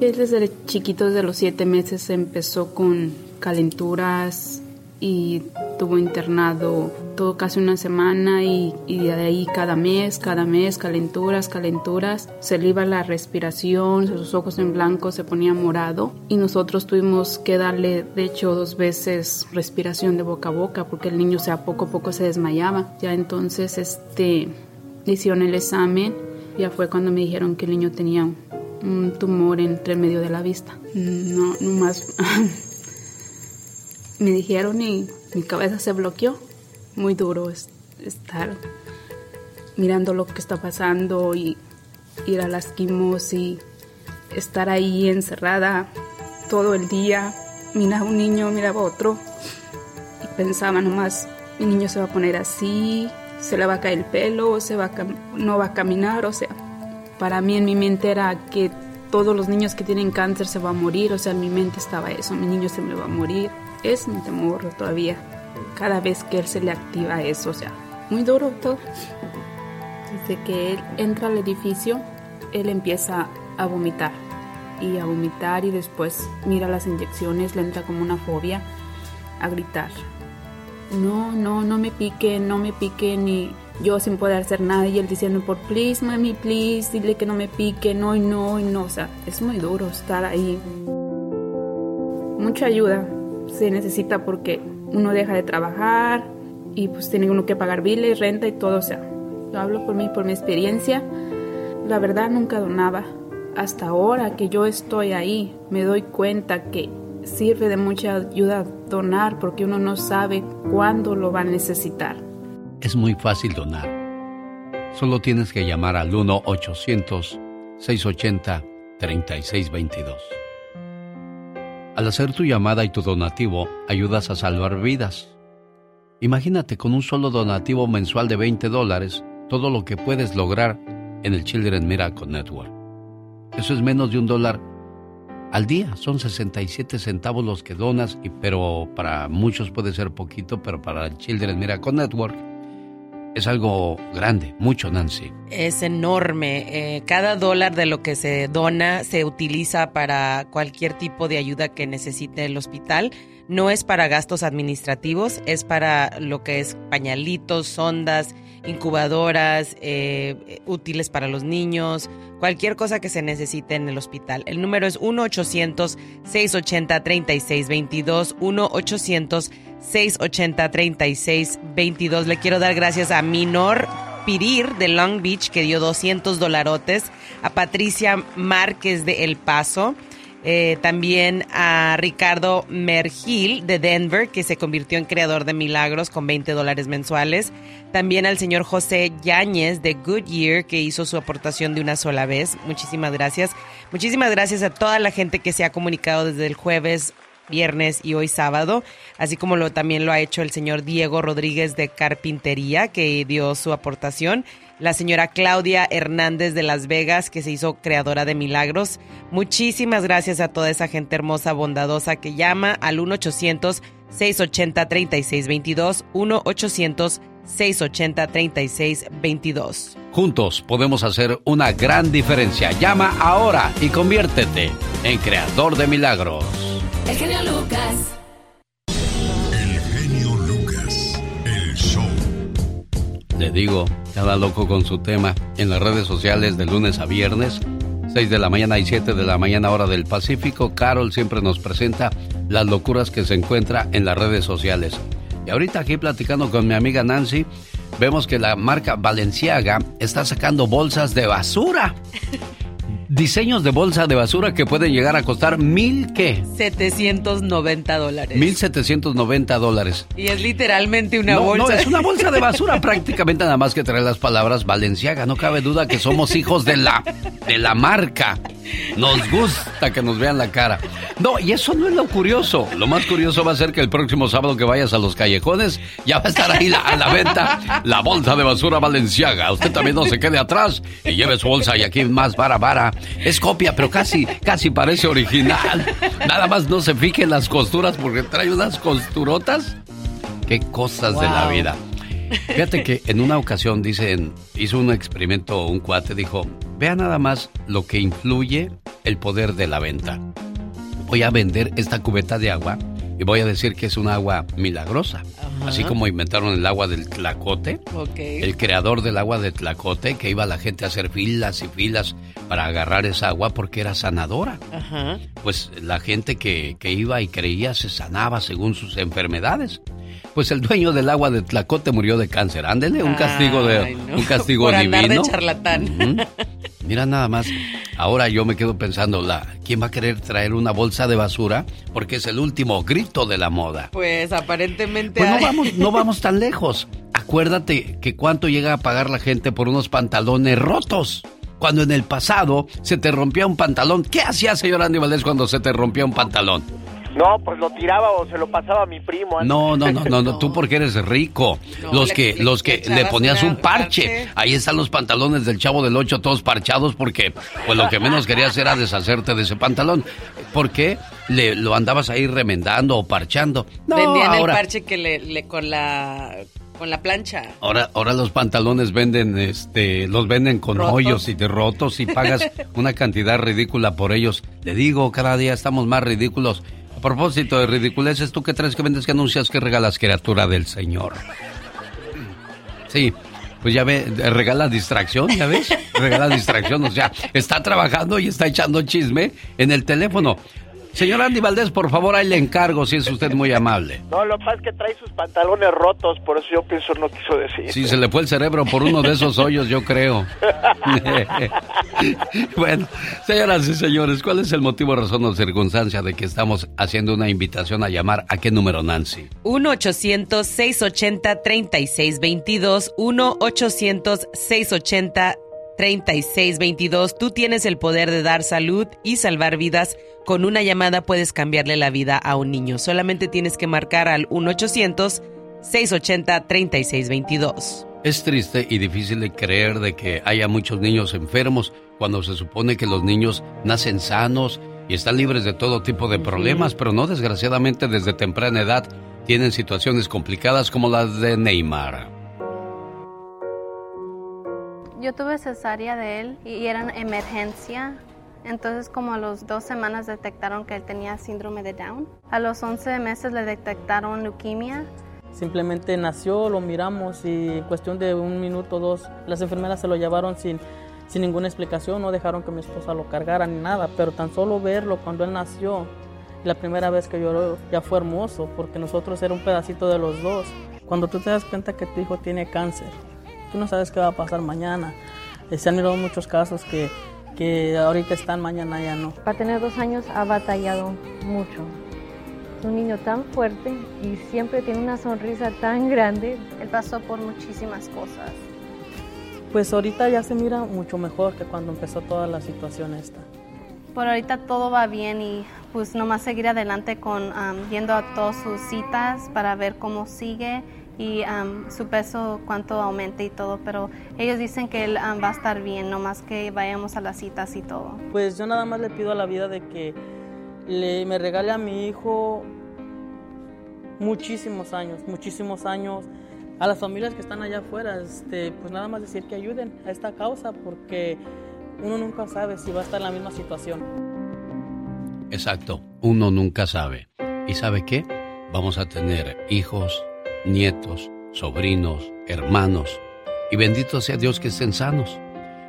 Él desde chiquito, desde los siete meses, empezó con calenturas y tuvo internado todo casi una semana y, y de ahí cada mes, cada mes, calenturas, calenturas. Se le iba la respiración, sus ojos en blanco se ponía morado y nosotros tuvimos que darle, de hecho, dos veces respiración de boca a boca porque el niño, o sea, poco a poco se desmayaba. Ya entonces, este, hicieron el examen, ya fue cuando me dijeron que el niño tenía un, tumor entre medio de la vista. No, no más. me dijeron y mi cabeza se bloqueó. Muy duro es- estar mirando lo que está pasando y ir a las quimos y estar ahí encerrada todo el día. Miraba un niño, miraba otro y pensaba nomás, mi niño se va a poner así, se le va a caer el pelo, se va a no va a caminar, o sea, para mí en mi mente era que todos los niños que tienen cáncer se van a morir, o sea, en mi mente estaba eso, mi niño se me va a morir. Es mi temor todavía, cada vez que él se le activa eso, o sea, muy duro todo. Desde que él entra al edificio, él empieza a vomitar y a vomitar y después mira las inyecciones, le entra como una fobia a gritar. No, no, no me piquen, no me piquen y yo sin poder hacer nada y él diciendo por please, mami, please, dile que no me pique, no y no y no, o sea, es muy duro estar ahí. Mucha ayuda se necesita porque uno deja de trabajar y pues tiene uno que pagar biles, renta y todo, o sea, yo hablo por mí, por mi experiencia, la verdad nunca donaba. Hasta ahora que yo estoy ahí, me doy cuenta que sirve de mucha ayuda donar porque uno no sabe cuándo lo va a necesitar. Es muy fácil donar. Solo tienes que llamar al 1-800-680-3622. Al hacer tu llamada y tu donativo, ayudas a salvar vidas. Imagínate con un solo donativo mensual de 20 dólares todo lo que puedes lograr en el Children Miracle Network. Eso es menos de un dólar al día. Son 67 centavos los que donas, y, pero para muchos puede ser poquito, pero para el Children Miracle Network es algo grande, mucho, Nancy. Es enorme. Eh, cada dólar de lo que se dona se utiliza para cualquier tipo de ayuda que necesite el hospital. No es para gastos administrativos, es para lo que es pañalitos, sondas, incubadoras, eh, útiles para los niños, cualquier cosa que se necesite en el hospital. El número es 1-800-680-3622, 1-800-680-3622. Le quiero dar gracias a Minor Pirir de Long Beach, que dio 200 dolarotes, a Patricia Márquez de El Paso, eh, también a Ricardo Mergil de Denver, que se convirtió en creador de milagros con 20 dólares mensuales. También al señor José Yáñez de Goodyear, que hizo su aportación de una sola vez. Muchísimas gracias. Muchísimas gracias a toda la gente que se ha comunicado desde el jueves viernes y hoy sábado, así como lo, también lo ha hecho el señor Diego Rodríguez de Carpintería, que dio su aportación, la señora Claudia Hernández de Las Vegas, que se hizo creadora de milagros. Muchísimas gracias a toda esa gente hermosa, bondadosa que llama al 1-800-680-3622, 1-800-680-3622. Juntos podemos hacer una gran diferencia. Llama ahora y conviértete en creador de milagros. El genio Lucas. El genio Lucas, el show. Le digo, cada loco con su tema en las redes sociales de lunes a viernes, 6 de la mañana y 7 de la mañana hora del Pacífico. Carol siempre nos presenta las locuras que se encuentra en las redes sociales. Y ahorita aquí platicando con mi amiga Nancy, vemos que la marca Valenciaga está sacando bolsas de basura. Diseños de bolsa de basura que pueden llegar a costar mil qué? 790 dólares. Mil setecientos noventa dólares. Y es literalmente una no, bolsa. No, es una bolsa de basura prácticamente nada más que trae las palabras Valenciaga. No cabe duda que somos hijos de la, de la marca. Nos gusta que nos vean la cara. No, y eso no es lo curioso. Lo más curioso va a ser que el próximo sábado que vayas a los callejones ya va a estar ahí la- a la venta la bolsa de basura Valenciaga. Usted también no se quede atrás y lleve su bolsa y aquí más vara vara. Es copia, pero casi, casi parece original. Nada más no se fije en las costuras porque trae unas costurotas. Qué cosas de la vida. Fíjate que en una ocasión, dicen, hizo un experimento un cuate, dijo, vea nada más lo que influye el poder de la venta. Voy a vender esta cubeta de agua y voy a decir que es un agua milagrosa. Así como inventaron el agua del tlacote, el creador del agua de tlacote, que iba la gente a hacer filas y filas para agarrar esa agua porque era sanadora. Ajá. Pues la gente que, que iba y creía se sanaba según sus enfermedades. Pues el dueño del agua de Tlacote murió de cáncer. Ándele, un castigo de Ay, no. un castigo Por divino. andar de charlatán. Mira nada más. Ahora yo me quedo pensando, la, ¿quién va a querer traer una bolsa de basura? Porque es el último grito de la moda. Pues aparentemente. Pues no vamos, no vamos tan lejos. Acuérdate que cuánto llega a pagar la gente por unos pantalones rotos. Cuando en el pasado se te rompía un pantalón, ¿qué hacía señor Andy Valdés cuando se te rompía un pantalón? No, pues lo tiraba o se lo pasaba a mi primo. antes. No, no, no, no, no, tú porque eres rico. No, los que, le- los que le ponías un parche. parche. Ahí están los pantalones del chavo del 8 todos parchados porque pues lo que menos querías era deshacerte de ese pantalón. ¿Por qué? Le, lo andabas ahí remendando o parchando. No, Vendían ahora, el parche que le, le- con la con la plancha. ahora, ahora los pantalones venden, este, los venden con ¿Rotos? hoyos y de rotos y pagas una cantidad ridícula por ellos. Le digo, cada día estamos más ridículos. Propósito de ridiculeces, ¿tú qué traes que vendes, que anuncias, que regalas criatura del Señor? Sí, pues ya ve, regala distracción, ¿ya ves? Regala distracción, o sea, está trabajando y está echando chisme en el teléfono. Señor Andy Valdés, por favor, ahí le encargo si es usted muy amable. No, lo que pasa es que trae sus pantalones rotos, por eso yo pienso no quiso decir. Sí, se le fue el cerebro por uno de esos hoyos, yo creo. bueno, señoras y señores, ¿cuál es el motivo, razón o circunstancia de que estamos haciendo una invitación a llamar? ¿A qué número, Nancy? 1-800-680-3622. 1-800-680-3622. Tú tienes el poder de dar salud y salvar vidas. Con una llamada puedes cambiarle la vida a un niño. Solamente tienes que marcar al 1-800-680-3622. Es triste y difícil de creer de que haya muchos niños enfermos cuando se supone que los niños nacen sanos y están libres de todo tipo de problemas, pero no desgraciadamente desde temprana edad tienen situaciones complicadas como las de Neymar. Yo tuve cesárea de él y era en emergencia. Entonces como a los dos semanas detectaron que él tenía síndrome de Down. A los 11 meses le detectaron leucemia. Simplemente nació, lo miramos y en cuestión de un minuto o dos las enfermeras se lo llevaron sin, sin ninguna explicación, no dejaron que mi esposa lo cargara ni nada, pero tan solo verlo cuando él nació, la primera vez que lloró ya fue hermoso porque nosotros era un pedacito de los dos. Cuando tú te das cuenta que tu hijo tiene cáncer, tú no sabes qué va a pasar mañana. Eh, Se han mirado muchos casos que, que ahorita están, mañana ya no. Para tener dos años ha batallado mucho. Es un niño tan fuerte y siempre tiene una sonrisa tan grande. Él pasó por muchísimas cosas. Pues ahorita ya se mira mucho mejor que cuando empezó toda la situación esta. Por ahorita todo va bien y pues nomás seguir adelante con um, yendo a todas sus citas para ver cómo sigue y um, su peso cuánto aumente y todo, pero ellos dicen que él um, va a estar bien, nomás que vayamos a las citas y todo. Pues yo nada más le pido a la vida de que le, me regale a mi hijo muchísimos años, muchísimos años. A las familias que están allá afuera, este, pues nada más decir que ayuden a esta causa porque uno nunca sabe si va a estar en la misma situación. Exacto, uno nunca sabe. ¿Y sabe qué? Vamos a tener hijos, nietos, sobrinos, hermanos. Y bendito sea Dios que estén sanos.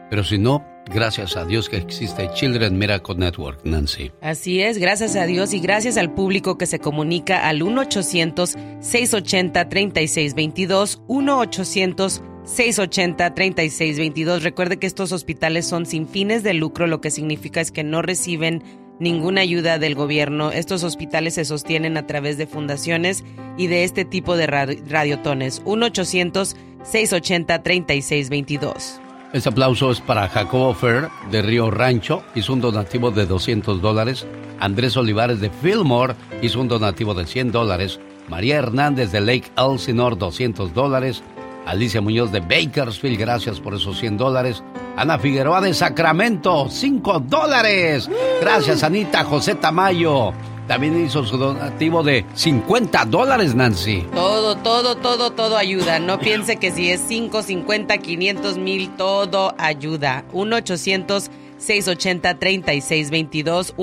Pero si no, gracias a Dios que existe Children Miracle Network, Nancy. Así es, gracias a Dios y gracias al público que se comunica al 1-800-680-3622, 1-800-680-3622. Recuerde que estos hospitales son sin fines de lucro, lo que significa es que no reciben ninguna ayuda del gobierno. Estos hospitales se sostienen a través de fundaciones y de este tipo de radi- radiotones. 1-800-680-3622. Este aplauso es para Jacobo Fer de Río Rancho, hizo un donativo de 200 dólares. Andrés Olivares de Fillmore hizo un donativo de 100 dólares. María Hernández de Lake Elsinore, 200 dólares. Alicia Muñoz de Bakersfield, gracias por esos 100 dólares. Ana Figueroa de Sacramento, 5 dólares. Gracias, Anita José Tamayo. También hizo su donativo de 50 dólares, Nancy. Todo, todo, todo, todo ayuda. No piense que si es 5, 50, 500 mil, todo ayuda. 1-800-680-3622.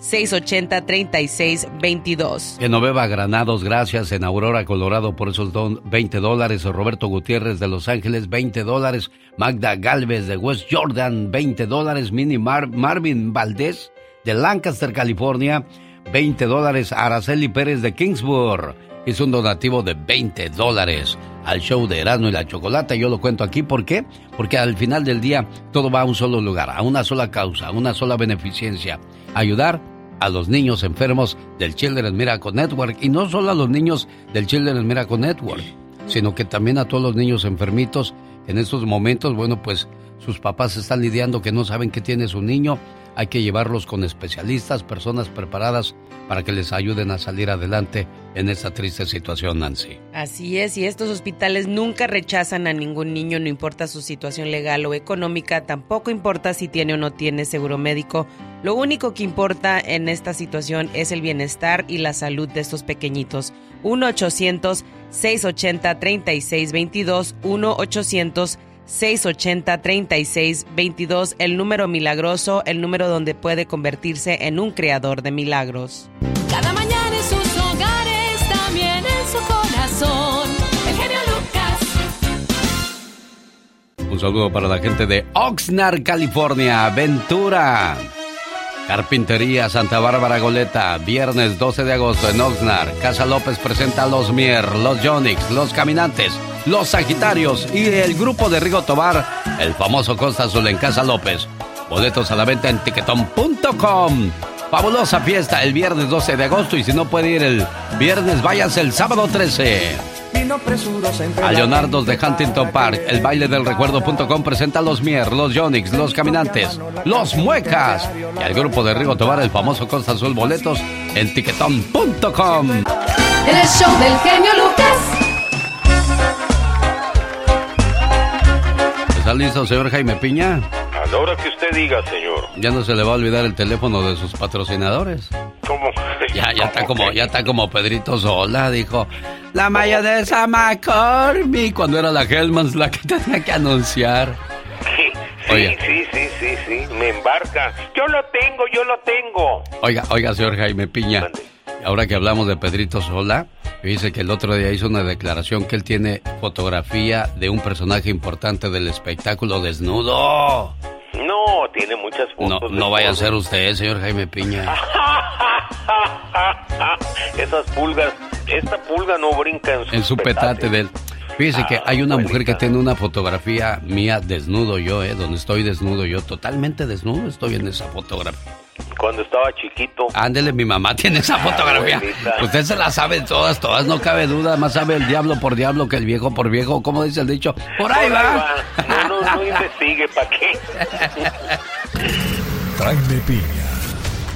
1-800-680-3622. Genoveva Granados, gracias. En Aurora, Colorado, por esos don- 20 dólares. Roberto Gutiérrez de Los Ángeles, 20 dólares. Magda Galvez de West Jordan, 20 dólares. Mini Mar- Marvin Valdés de Lancaster, California, 20 dólares. Araceli Pérez de Kingsburg hizo un donativo de 20 dólares al show de Erasmo y la Chocolata. Yo lo cuento aquí, ¿por qué? Porque al final del día todo va a un solo lugar, a una sola causa, a una sola beneficencia. Ayudar a los niños enfermos del Children's Miracle Network y no solo a los niños del Children's Miracle Network, sino que también a todos los niños enfermitos en estos momentos, bueno, pues sus papás están lidiando que no saben qué tiene su niño, hay que llevarlos con especialistas, personas preparadas para que les ayuden a salir adelante en esta triste situación, Nancy. Así es, y estos hospitales nunca rechazan a ningún niño, no importa su situación legal o económica, tampoco importa si tiene o no tiene seguro médico. Lo único que importa en esta situación es el bienestar y la salud de estos pequeñitos. 1-800-680-3622, 1-800-680-3622, el número milagroso, el número donde puede convertirse en un creador de milagros. Cada mañana en sus hogares, también en su corazón. El genio Lucas. Un saludo para la gente de Oxnard, California, Ventura. Carpintería Santa Bárbara Goleta, viernes 12 de agosto en Oxnard. Casa López presenta a los Mier, los Jonix, los Caminantes, los Sagitarios y el grupo de Rigo Tobar, el famoso Costa Azul en Casa López. Boletos a la venta en tiquetón.com. Fabulosa fiesta el viernes 12 de agosto y si no puede ir el viernes, váyanse el sábado 13. A Leonardo de Huntington Park, el baile del recuerdo.com presenta a los Mier, los Yonix, los Caminantes, los Muecas y al grupo de Rigo Tobar, el famoso Costa Azul Boletos en tiquetón.com. El show del genio Lucas. ¿Está listo, señor Jaime Piña? La hora que usted diga, señor. Ya no se le va a olvidar el teléfono de sus patrocinadores. ¿Cómo? Ya, ya está como, ya está como Pedrito Sola, dijo. La mayonesa McCormick cuando era la Hellmans la que tenía que anunciar. Sí, Oye. sí, sí, sí, sí, me embarca. Yo lo tengo, yo lo tengo. Oiga, oiga, señor Jaime Piña. Ahora que hablamos de Pedrito Sola, dice que el otro día hizo una declaración que él tiene fotografía de un personaje importante del espectáculo desnudo. No, tiene muchas fotos. no vaya a ser usted, señor Jaime Piña. Esas pulgas, esta pulga no brinca en su, En su petate de él. Fíjese que hay una mujer que tiene una fotografía mía desnudo yo, ¿eh? Donde estoy desnudo yo, totalmente desnudo estoy en esa fotografía. Cuando estaba chiquito. Ándele, mi mamá tiene esa fotografía. abuelita. Usted se la sabe todas, todas, no cabe duda. Más sabe el diablo por diablo que el viejo por viejo. ¿Cómo dice el dicho? Por ahí va. No, no, no investigue, ¿para qué? Jaime Piña,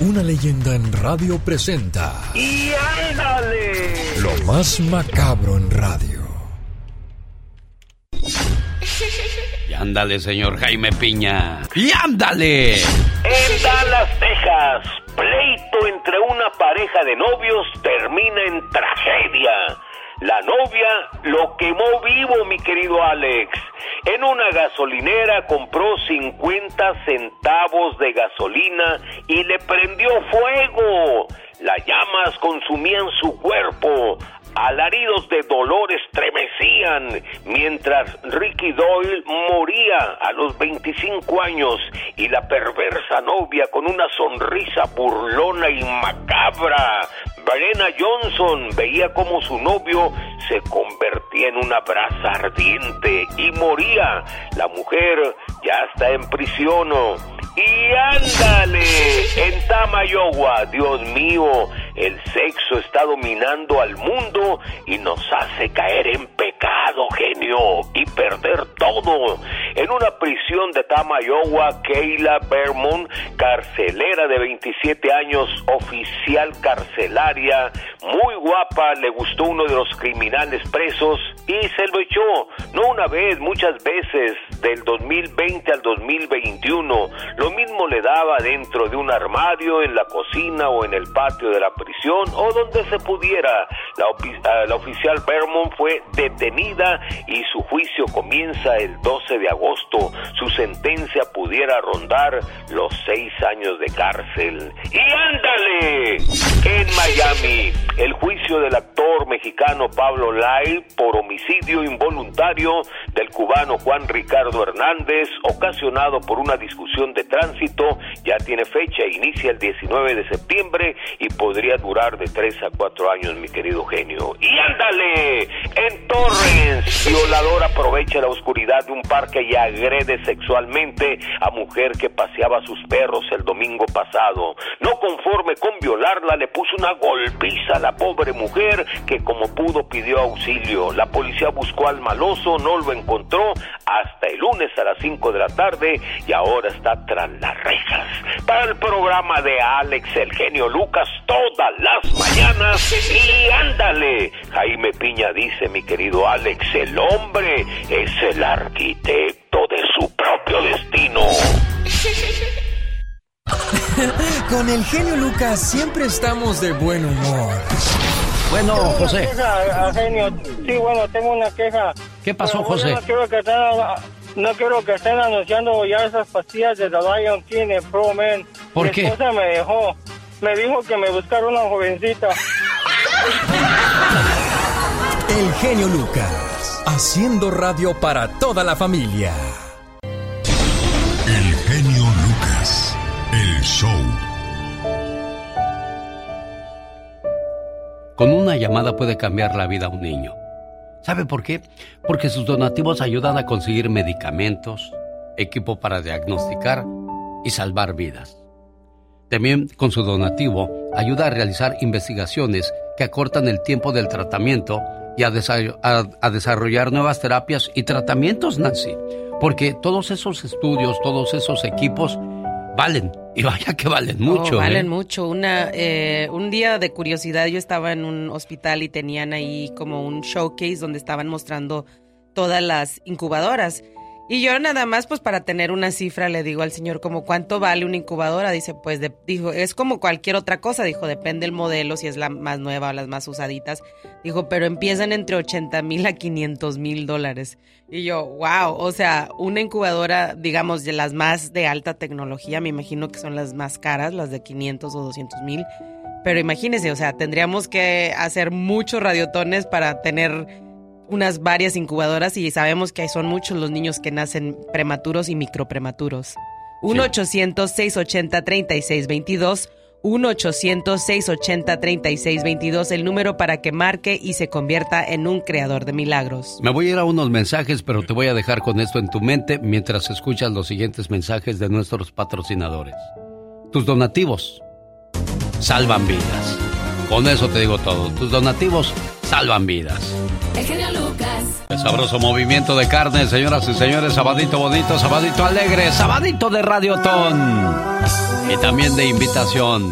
una leyenda en radio presenta ¡Y ándale! lo más macabro en radio. Y ándale, señor Jaime Piña. Y ándale. En Dallas, Texas, pleito entre una pareja de novios termina en tragedia. La novia lo quemó vivo, mi querido Alex. En una gasolinera compró 50 centavos de gasolina y le prendió fuego. Las llamas consumían su cuerpo. Alaridos de dolor estremecían mientras Ricky Doyle moría a los 25 años y la perversa novia con una sonrisa burlona y macabra. Brenna Johnson veía como su novio se convertía en una brasa ardiente y moría. La mujer ya está en prisión. Y ándale, en Tamayowa, Dios mío, el sexo está dominando al mundo y nos hace caer en pecado, genio, y perder todo. En una prisión de Tamayowa, Kayla Vermont, carcelera de 27 años, oficial carcelaria, muy guapa, le gustó uno de los criminales presos y se lo echó, no una vez, muchas veces, del 2020 al 2021. Lo mismo le daba dentro de un armario, en la cocina o en el patio de la prisión o donde se pudiera. La, ah, oficial Vermont fue detenida y su juicio comienza el 12 de agosto. Su sentencia pudiera rondar los seis años de cárcel. ¡Y ándale! En Miami, el juicio del actor mexicano Pablo Lai por homicidio involuntario del cubano Juan Ricardo Hernández, ocasionado por una discusión de tránsito, ya tiene fecha, inicia el 19 de septiembre y podría durar de 3 a 4 años, mi querido genio. ¡Y ándale! En Torrens, violador aprovecha la oscuridad de un parque y agrede sexualmente a mujer que paseaba sus perros el domingo pasado. No conforme con violarla, le puso una golpiza a la pobre mujer que como pudo pidió auxilio. La policía buscó al maloso, no lo encontró hasta el lunes a las 5 de la tarde y ahora está tras las rejas. Para el programa de Alex, el genio Lucas, todas las mañanas. Y ándale, Jaime Piña dice, mi querido Alex, el hombre es el arquitecto de su propio destino. Con el genio Lucas siempre estamos de buen humor. Bueno, Tengo una José. queja, genio. Sí, bueno, tengo una queja. ¿Qué pasó, José? quiero no quiero que estén anunciando ya esas pastillas de The Lion King en Pro Men. ¿Por Mi qué? esposa me dejó. Me dijo que me buscara una jovencita. El genio Lucas, haciendo radio para toda la familia. El genio Lucas, el show. Con una llamada puede cambiar la vida a un niño. ¿Sabe por qué? Porque sus donativos ayudan a conseguir medicamentos, equipo para diagnosticar y salvar vidas. También con su donativo ayuda a realizar investigaciones que acortan el tiempo del tratamiento y a, desarrollar nuevas terapias y tratamientos, Nancy. Porque todos esos estudios, todos esos equipos valen. Y vaya que valen Oh, mucho. valen ¿eh? mucho. Una, eh, un día de curiosidad, yo estaba en un hospital y tenían ahí como un showcase donde estaban mostrando todas las incubadoras. Y yo nada más, pues para tener una cifra, le digo al señor como cuánto vale una incubadora. Dice, pues, dijo, es como cualquier otra cosa. Dijo, depende el modelo, si es la más nueva o las más usaditas. Dijo, pero empiezan entre 80 mil a 500 mil dólares. Y yo, wow, o sea, una incubadora, digamos, de las más de alta tecnología, me imagino que son las más caras, las de 500 o 200 mil. Pero imagínese, o sea, tendríamos que hacer muchos radiotones para tener unas varias incubadoras y sabemos que son muchos los niños que nacen prematuros y microprematuros. 1-800-680-3622. 1-800-680-3622, el número para que marque y se convierta en un creador de milagros. Me voy a ir a unos mensajes, pero te voy a dejar con esto en tu mente mientras escuchas los siguientes mensajes de nuestros patrocinadores. Tus donativos salvan vidas. Con eso te digo todo. Tus donativos salvan vidas. El genio Lucas. El sabroso movimiento de carne, señoras y señores. Sabadito bonito, sabadito alegre, sabadito de Radiotón. Y también de invitación.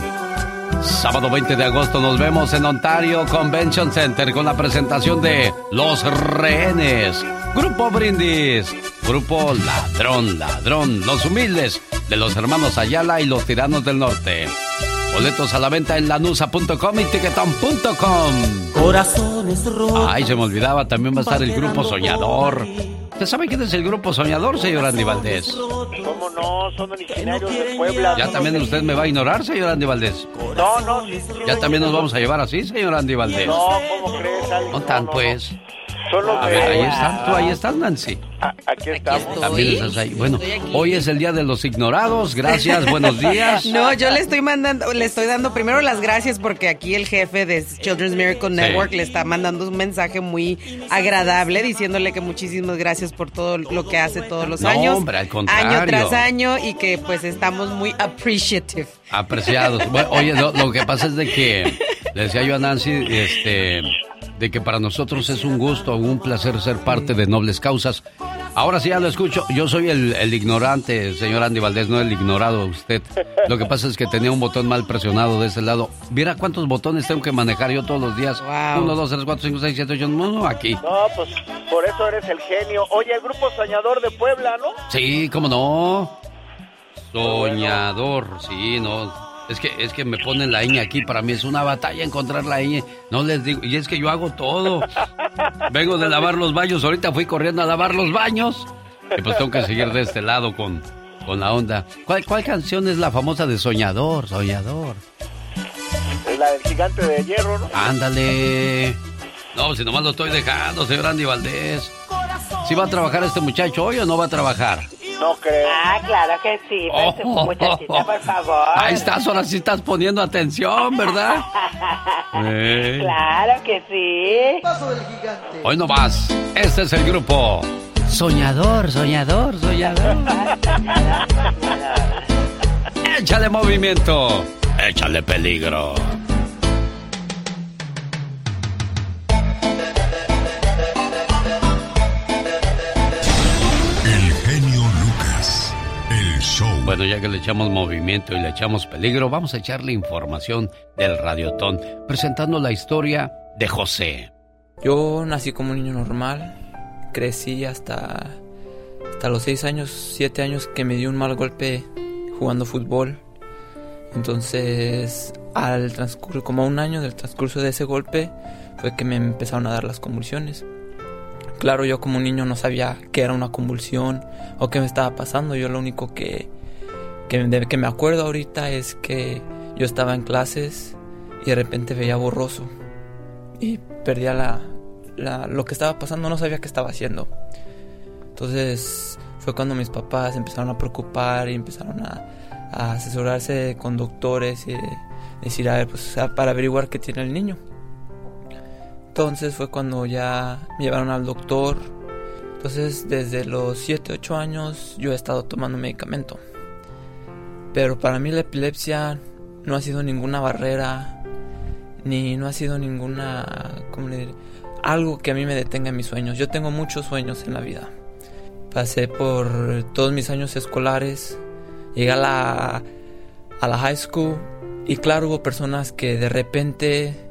Sábado 20 de agosto nos vemos en Ontario Convention Center con la presentación de Los Rehenes. Grupo Brindis. Grupo Ladrón, Ladrón. Los humildes de los hermanos Ayala y los tiranos del norte. Boletos a la venta en lanusa.com y tiquetón.com. Corazones rotos. Ay, se me olvidaba, también va a estar el grupo Soñador. ¿Usted sabe quién es el grupo Soñador, señor Andy Valdés? ¿Cómo no? Son originarios de Puebla. Ya también usted me va a ignorar, señor Andy Valdés. No, no, sí, sí, Ya también nos vamos a llevar así, señor Andy Valdés. No, ¿cómo crees, Alex? No tan, pues. Ver, ahí están, tú ahí estás, Nancy. Aquí estamos. También estás ahí. Bueno, hoy es el día de los ignorados. Gracias, buenos días. No, yo le estoy mandando, le estoy dando primero las gracias porque aquí el jefe de Children's Miracle Network le está mandando un mensaje muy agradable diciéndole que muchísimas gracias por todo lo que hace todos los No, años. hombre, al contrario. Año tras año y que pues estamos muy appreciative. Apreciados. Bueno, oye, lo, lo que pasa es de que le decía yo a Nancy, este, de que para nosotros es un gusto, un placer ser parte de nobles causas. Ahora sí ya lo escucho. Yo soy el, el ignorante, señor Andy Valdés, no el ignorado usted. Lo que pasa es que tenía un botón mal presionado de ese lado. Viera cuántos botones tengo que manejar yo todos los días. Uno, dos, tres, cuatro, cinco, seis, siete, ocho, no, aquí. No, pues por eso eres el genio. Oye, el grupo Soñador de Puebla, ¿no? Sí, cómo no. Soñador, sí, no. Es que, es que me ponen la ñ aquí, para mí es una batalla encontrar la ñ. No les digo, y es que yo hago todo. Vengo de lavar los baños, ahorita fui corriendo a lavar los baños. Y pues tengo que seguir de este lado con, con la onda. ¿Cuál, ¿Cuál canción es la famosa de Soñador, Soñador? La del gigante de hierro, ¿no? Ándale. No, si nomás lo estoy dejando, señor Andy Valdés. ¿Sí va a trabajar este muchacho hoy o no va a trabajar? No creo. Ah, claro que sí, pues, Oh. muchachita, por favor. Ahí estás, ahora sí estás poniendo atención, ¿verdad? Eh. Claro que sí. Hoy no más. Este es el grupo. Soñador, soñador, soñador. Échale movimiento. Échale peligro. Show. Bueno, ya que le echamos movimiento y le echamos peligro, vamos a echarle información del Radiotón, presentando la historia de José. Yo nací como un niño normal, crecí hasta, hasta los 6 años, 7 años que me dio un mal golpe jugando fútbol. Entonces, al transcurso, como a un año del transcurso de ese golpe, fue que me empezaron a dar las convulsiones. Claro, yo como niño no sabía qué era una convulsión o qué me estaba pasando. Yo lo único que, que, de- que me acuerdo ahorita es que yo estaba en clases y de repente veía borroso y perdía la, la- lo que estaba pasando, no sabía qué estaba haciendo. Entonces fue cuando mis papás empezaron a preocupar y empezaron a, a asesorarse con doctores y decir, a ver, pues para averiguar qué tiene el niño. Entonces fue cuando ya me llevaron al doctor. Entonces desde los 7, 8 años yo he estado tomando medicamento. Pero para mí la epilepsia no ha sido ninguna barrera, ni no ha sido ninguna... ¿cómo le diré? Algo que a mí me detenga en mis sueños. Yo tengo muchos sueños en la vida. Pasé por todos mis años escolares, llegué a la, a la high school y claro hubo personas que de repente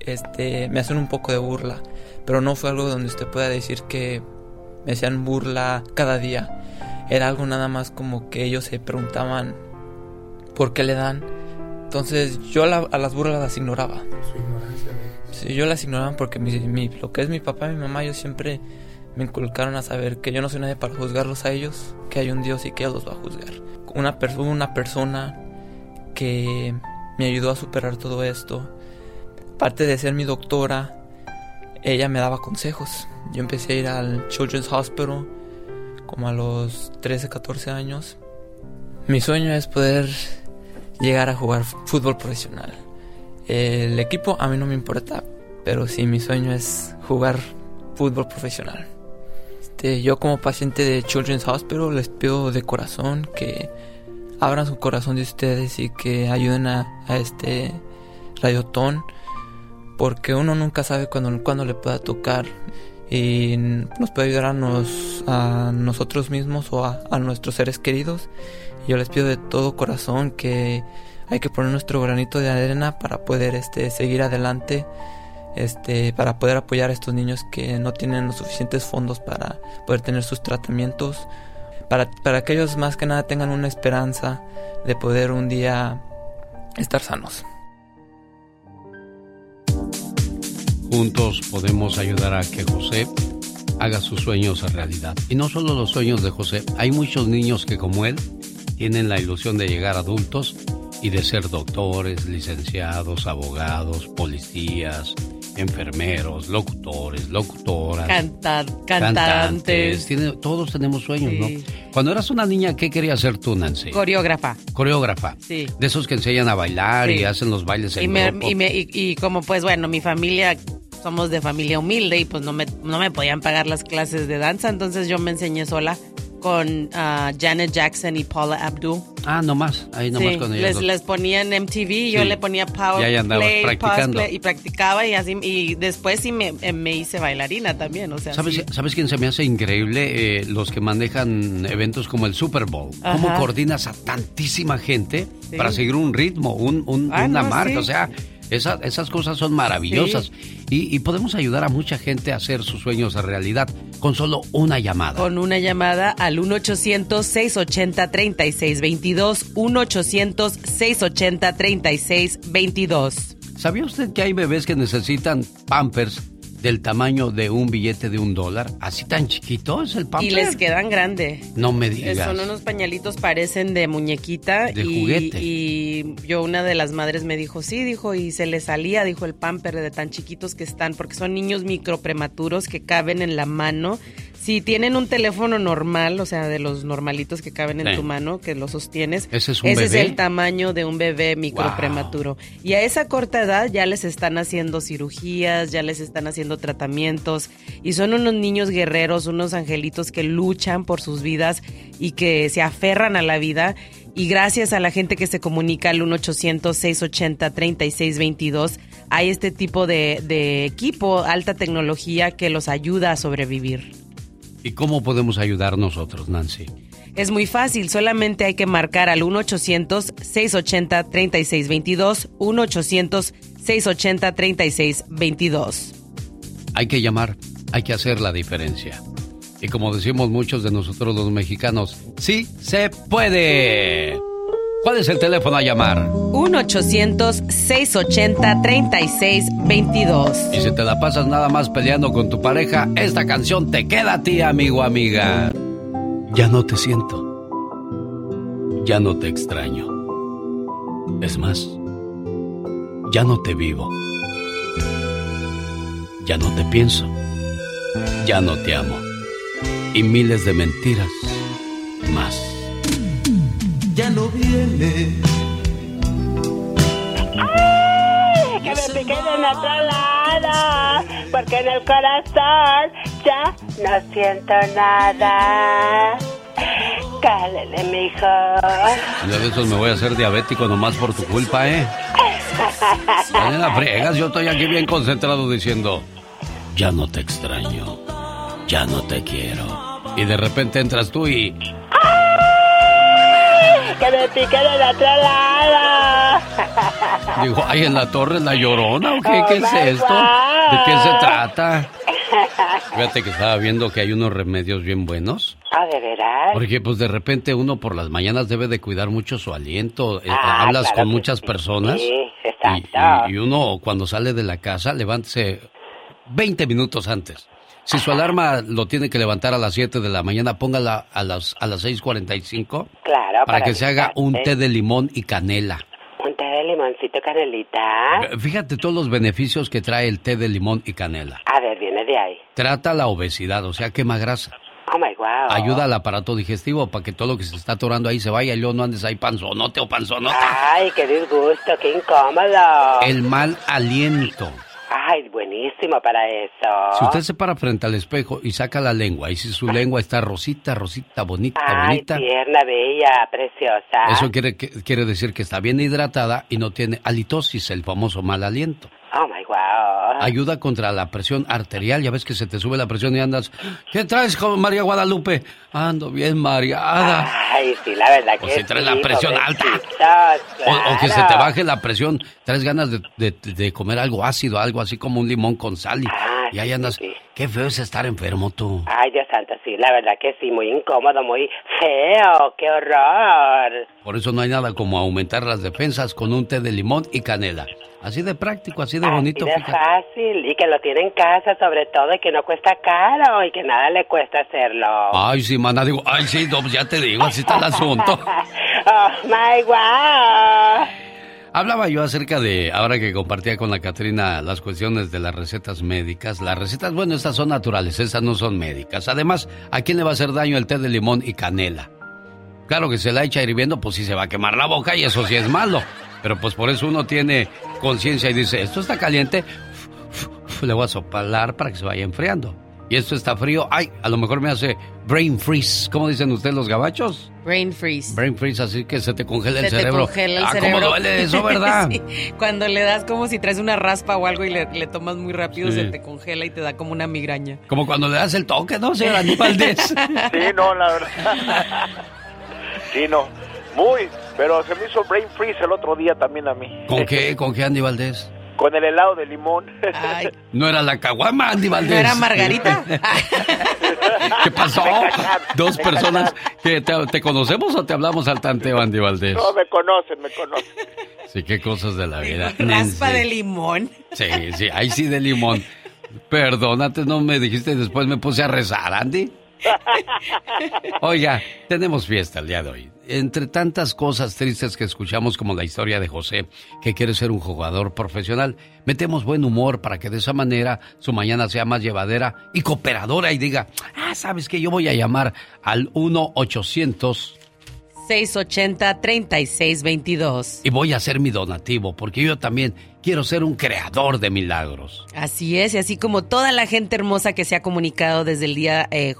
este, me hacen un poco de burla, pero no fue algo donde usted pueda decir que me hacían burla cada día. Era algo nada más como que ellos se preguntaban por qué le dan. Entonces yo la- a las burlas las ignoraba. Sí, yo las ignoraba porque mi, mi- lo que es mi papá y mi mamá, ellos siempre me inculcaron a saber que yo no soy nadie para juzgarlos a ellos, que hay un Dios y que Él los va a juzgar. Una, una persona que me ayudó a superar todo esto, aparte de ser mi doctora, ella me daba consejos. Yo empecé a ir al Children's Hospital como a los 13, 14 años. Mi sueño es poder llegar a jugar fútbol profesional. El equipo a mí no me importa, pero sí mi sueño es jugar fútbol profesional. Este, yo como paciente de Children's Hospital les pido de corazón que abran su corazón de ustedes y que ayuden a, a este radiotón porque uno nunca sabe cuándo, cuándo le pueda tocar y nos puede ayudar a, nos, a nosotros mismos o a, a nuestros seres queridos. Yo les pido de todo corazón que hay que poner nuestro granito de arena para poder este, seguir adelante, este, para poder apoyar a estos niños que no tienen los suficientes fondos para poder tener sus tratamientos, para, para que ellos más que nada tengan una esperanza de poder un día estar sanos. Juntos podemos ayudar a que José haga sus sueños realidad. Y no solo los sueños de José, hay muchos niños que como él tienen la ilusión de llegar adultos y de ser doctores, licenciados, abogados, policías, enfermeros, locutores, locutoras. Canta- cantantes. Tiene- todos tenemos sueños, Sí. ¿no? Cuando eras una niña, ¿qué querías ser tú, Nancy? Coreógrafa. Coreógrafa. Sí. De esos que enseñan a bailar y hacen los bailes en Y, me- y, me- y- y como pues bueno, mi familia, somos de familia humilde y pues no me, no me podían pagar las clases de danza, entonces yo me enseñé sola con ah, Janet Jackson y Paula Abdul. Ah, nomás, ahí nomás Sí, con ellos les, dos. les ponía en MTV y yo Sí. le ponía power Y ahí andabas play, practicando. play, y practicaba y así y después sí me, eh, me hice bailarina también, o sea, ¿Sabes, sí. ¿Sabes quién se me hace increíble? Eh, los que manejan eventos como el Super Bowl. ¿Cómo coordinas a tantísima gente Sí. para seguir un ritmo, un, un- Ah, una no, marca? sí. O sea, esa- esas cosas son maravillosas. Y, y podemos ayudar a mucha gente a hacer sus sueños a realidad con solo una llamada. Con una llamada al 1-800-680-3622. 1-800-680-3622. ¿Sabía usted que hay bebés que necesitan pampers del tamaño de un billete de un dólar? Así tan chiquito es el pamper. Y les quedan grande. No me Eh, digas. Son unos pañalitos, parecen de muñequita. De y, juguete. Y yo, una de las madres me dijo, sí, dijo, y se le salía, dijo, el pamper de tan chiquitos que están, porque son niños microprematuros que caben en la mano. Si tienen un teléfono normal, o sea, de los normalitos que caben en Sí. tu mano, que lo sostienes, ¿Ese es un ese bebé? es el tamaño de un bebé microprematuro. Y a esa corta edad ya les están haciendo cirugías, ya les están haciendo tratamientos y son unos niños guerreros, unos angelitos que luchan por sus vidas y que se aferran a la vida. Y gracias a la gente que se comunica al 1-800-680-3622, hay este tipo de, de equipo, alta tecnología, que los ayuda a sobrevivir. ¿Y cómo podemos ayudar nosotros, Nancy? Es muy fácil, solamente hay que marcar al 1-800-680-3622, 1-800-680-3622. Hay que llamar, hay que hacer la diferencia. Y como decimos muchos de nosotros los mexicanos, sí se puede. ¿Cuál es el teléfono a llamar? 1-800-680-3622. Y si te la pasas nada más peleando con tu pareja, esta canción te queda a ti, amigo, amiga. Ya no te siento. Ya no te extraño. Es más, ya no te vivo. Ya no te pienso. Ya no te amo. Y miles de mentiras más. Porque en el corazón ya no siento nada. Cálele, mijo. Yo de esos me voy a hacer diabético nomás por tu culpa, ¿eh? No la fregas, yo estoy aquí bien concentrado diciendo, ya no te extraño, ya no te quiero. Y de repente entras tú y... Que me pique del otro lado. Digo, ay, en la torre la llorona o qué, ¿qué es esto? ¿De qué se trata? Fíjate que estaba viendo que hay unos remedios bien buenos. Ah, ¿de veras? Porque pues de repente uno por las mañanas debe de cuidar mucho su aliento. Eh, Ah, hablas claro con muchas sí. personas. Sí, Y, exacto. y- y uno cuando sale de la casa, levántese 20 minutos antes. Si su alarma lo tiene que levantar a las 7 de la mañana, póngala a las, a las 6.45 Claro, para, para que se haga un té de limón y canela. Té de limoncito canelita. Fíjate todos los beneficios que trae el té de limón y canela. A ver, viene de ahí. Trata la obesidad, o sea, quema grasa. Oh my wow. Ayuda al aparato digestivo para que todo lo que se está atorando ahí se vaya y luego no andes ahí panzonote o panzonota. Ay, qué disgusto, qué incómodo. El mal aliento. Ay, buenísimo para eso. Si usted se para frente al espejo y saca la lengua, y si su lengua está rosita, rosita, bonita, Ay, bonita, tierna, bella, preciosa. eso quiere, quiere decir que está bien hidratada y no tiene halitosis, el famoso mal aliento. Oh my wow. Ayuda contra la presión arterial, ya ves que se te sube la presión y andas, ¿qué traes, joven María Guadalupe? Ando bien mareada. Ay, sí, la verdad que O si trae sí, la presión alta. O, o que se te baje la presión, traes ganas de, de- de comer algo ácido, algo así como un limón con sal y, y ahí andas. Qué feo es estar enfermo tú. Ay, Dios santo, sí, la verdad que sí, muy incómodo, muy feo, qué horror. Por eso no hay nada como aumentar las defensas con un té de limón y canela. Así de práctico, así de bonito. Así de fíjate. fácil, y que lo tiene en casa sobre todo, y que no cuesta caro, y que nada le cuesta hacerlo. Ay, sí, mana, digo, ay, sí, no, pues ya te digo, así está el asunto. Oh my wow. Hablaba yo acerca de, ahora que compartía con la Catrina las cuestiones de las recetas médicas. Las recetas, bueno, estas son naturales, estas no son médicas. Además, ¿a quién le va a hacer daño el té de limón y canela? Claro que se la echa hirviendo, pues sí se va a quemar la boca y eso sí es malo. Pero pues por eso uno tiene conciencia y dice, esto está caliente, le voy a soplar para que se vaya enfriando. Y esto está frío, ay, a lo mejor me hace brain freeze. ¿Cómo dicen ustedes los gabachos? Brain freeze. Brain freeze, así que se te congela el Se te cerebro. congela el ah, cerebro. cómo duele eso, ¿verdad? Sí, Cuando le das como si traes una raspa o algo y le, le tomas muy rápido, Sí. se te congela y te da como una migraña. Como cuando le das el toque, ¿no, señor Andy Valdés? Sí, no, la verdad. Sí, no. Muy, pero se me hizo brain freeze el otro día también a mí. ¿Con qué? ¿Con qué, Andy Valdés? Con el helado de limón. No era la caguama, Andy Valdés. ¿No era Margarita? ¿Qué pasó? Dos personas que te, te conocemos o te hablamos al tanteo, Andy Valdés. No, me conocen, me conocen. Sí, qué cosas de la vida. Raspa Nancy. de limón. Sí, sí, ahí sí de limón. Perdón, antes no me dijiste, después me puse a rezar, Andy. Oiga, tenemos fiesta el día de hoy. Entre tantas cosas tristes que escuchamos como la historia de José, que quiere ser un jugador profesional, metemos buen humor para que de esa manera su mañana sea más llevadera y cooperadora y diga, ah, sabes que yo voy a llamar al 1-800 680-3622. y voy a hacer mi donativo, porque yo también quiero ser un creador de milagros. Así es, y así como toda la gente hermosa que se ha comunicado desde el día eh,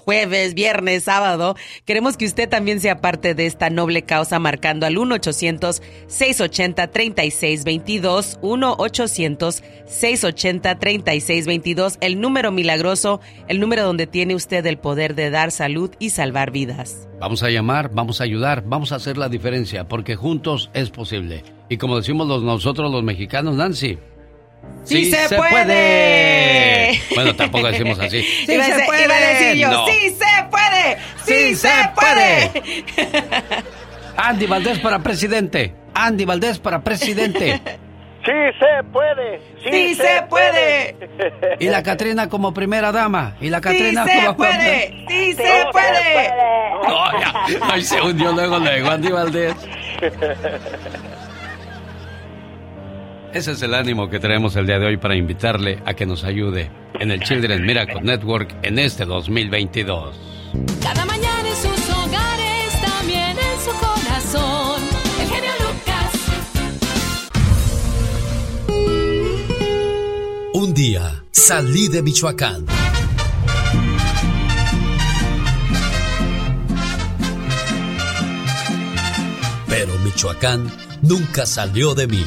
jueves, viernes, sábado, queremos que usted también sea parte de esta noble causa marcando al 1-800-680-3622, 1-800-680-3622, el número milagroso, el número donde tiene usted el poder de dar salud y salvar vidas. Vamos a llamar, vamos a ayudar, vamos a hacer la diferencia, porque juntos es posible. Y como decimos los, nosotros los mexicanos, Nancy. ¡Sí se puede! Bueno, tampoco decimos así. ¡Sí se puede! iba a decir yo, No. ¡sí se puede! ¡Sí, se, puede! Andy Valdés para presidente. Andy Valdés para presidente. Sí se puede. ¡Sí se puede! Y la Catrina como primera dama. Y la ¡Sí Catrina se como puede! ¡Sí se puede! No, ya. Ay, se hundió luego, luego, Andy Valdés. Ese es el ánimo que traemos el día de hoy para invitarle a que nos ayude en el Children's Miracle Network en este 2022. Cada mañana en sus hogares, también en su corazón. El genio Lucas. Un día salí de Michoacán. Pero Michoacán nunca salió de mí.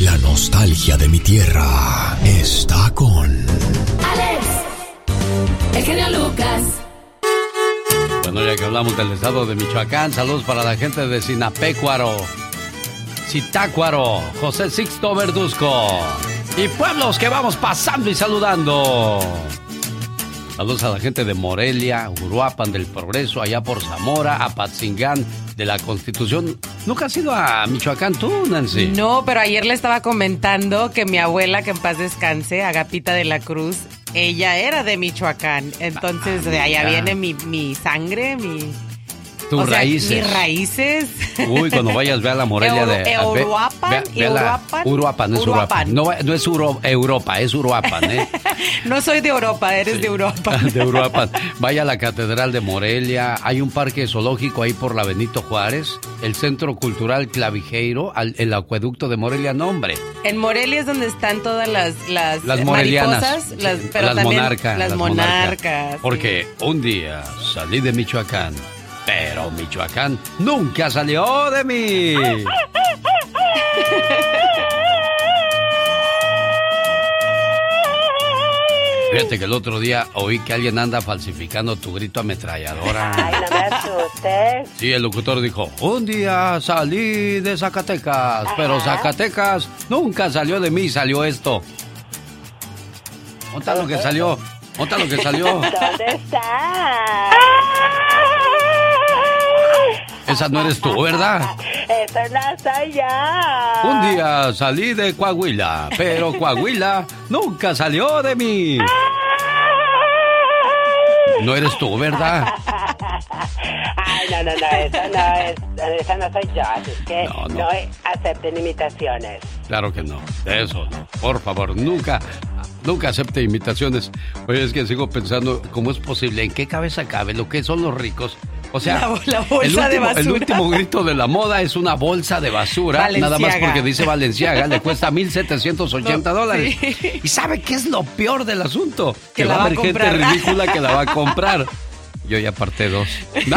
La nostalgia de mi tierra está con... Alex, el genio Lucas. Bueno, ya que hablamos del estado de Michoacán, saludos para la gente de Sinapecuaro, Zitácuaro, José Sixto Verduzco y pueblos que vamos pasando y saludando. Saludos a la gente de Morelia, Uruapan del Progreso, allá por Zamora, Apatzingán de la Constitución. ¿Nunca has ido a Michoacán tú, Nancy? No, pero ayer le estaba comentando que mi abuela, que en paz descanse, Agapita de la Cruz, ella era de Michoacán. Entonces, de allá mira. viene mi, mi sangre, mi... Tus o sea, raíces. Mis raíces. Uy, cuando vayas, ve a la Morelia Euro- de... Euroapan, ve- la- Uruapan, es Uruapan. No, no es Uro- Europa, es Uruapan, ¿eh? no soy de Europa, eres de Europa. de Uruapan. Vaya a la Catedral de Morelia. Hay un parque zoológico ahí por la Benito Juárez. El Centro Cultural Clavijeiro, al- el acueducto de Morelia, nombre. En Morelia es donde están todas las, las, Las morelianas. mariposas, las, pero las también monarcas. Las, monarcas. sí. Porque un día salí de Michoacán, pero Michoacán nunca salió de mí. Fíjate que el otro día oí que alguien anda falsificando tu grito ametralladora. Ay, no me asustes. Sí, el locutor dijo, un día salí de Zacatecas, pero Zacatecas nunca salió de mí, salió esto. ¿Dónde lo que salió? ¿Dónde lo que salió? ¿Dónde está? Esa no eres tú, ¿verdad? Eso no soy yo. Un día salí de Coahuila, pero Coahuila nunca salió de mí. No eres tú, ¿verdad? Ay, no, no, no, eso no es, esa no soy yo, así que No, no, no. acepten imitaciones. Claro que no, eso no. Por favor, nunca, nunca acepte imitaciones. Oye, es que sigo pensando, ¿cómo es posible? ¿En qué cabeza cabe lo que son los ricos? O sea, La- la bolsa el, de último, el basura. último grito de la moda es una bolsa de basura, nada más porque dice Valenciaga, le cuesta 1.780 No, dólares. sí. ¿Y sabe qué es lo peor del asunto? Que Que, la va a haber gente ridícula que la va a comprar. Yo ya aparté dos.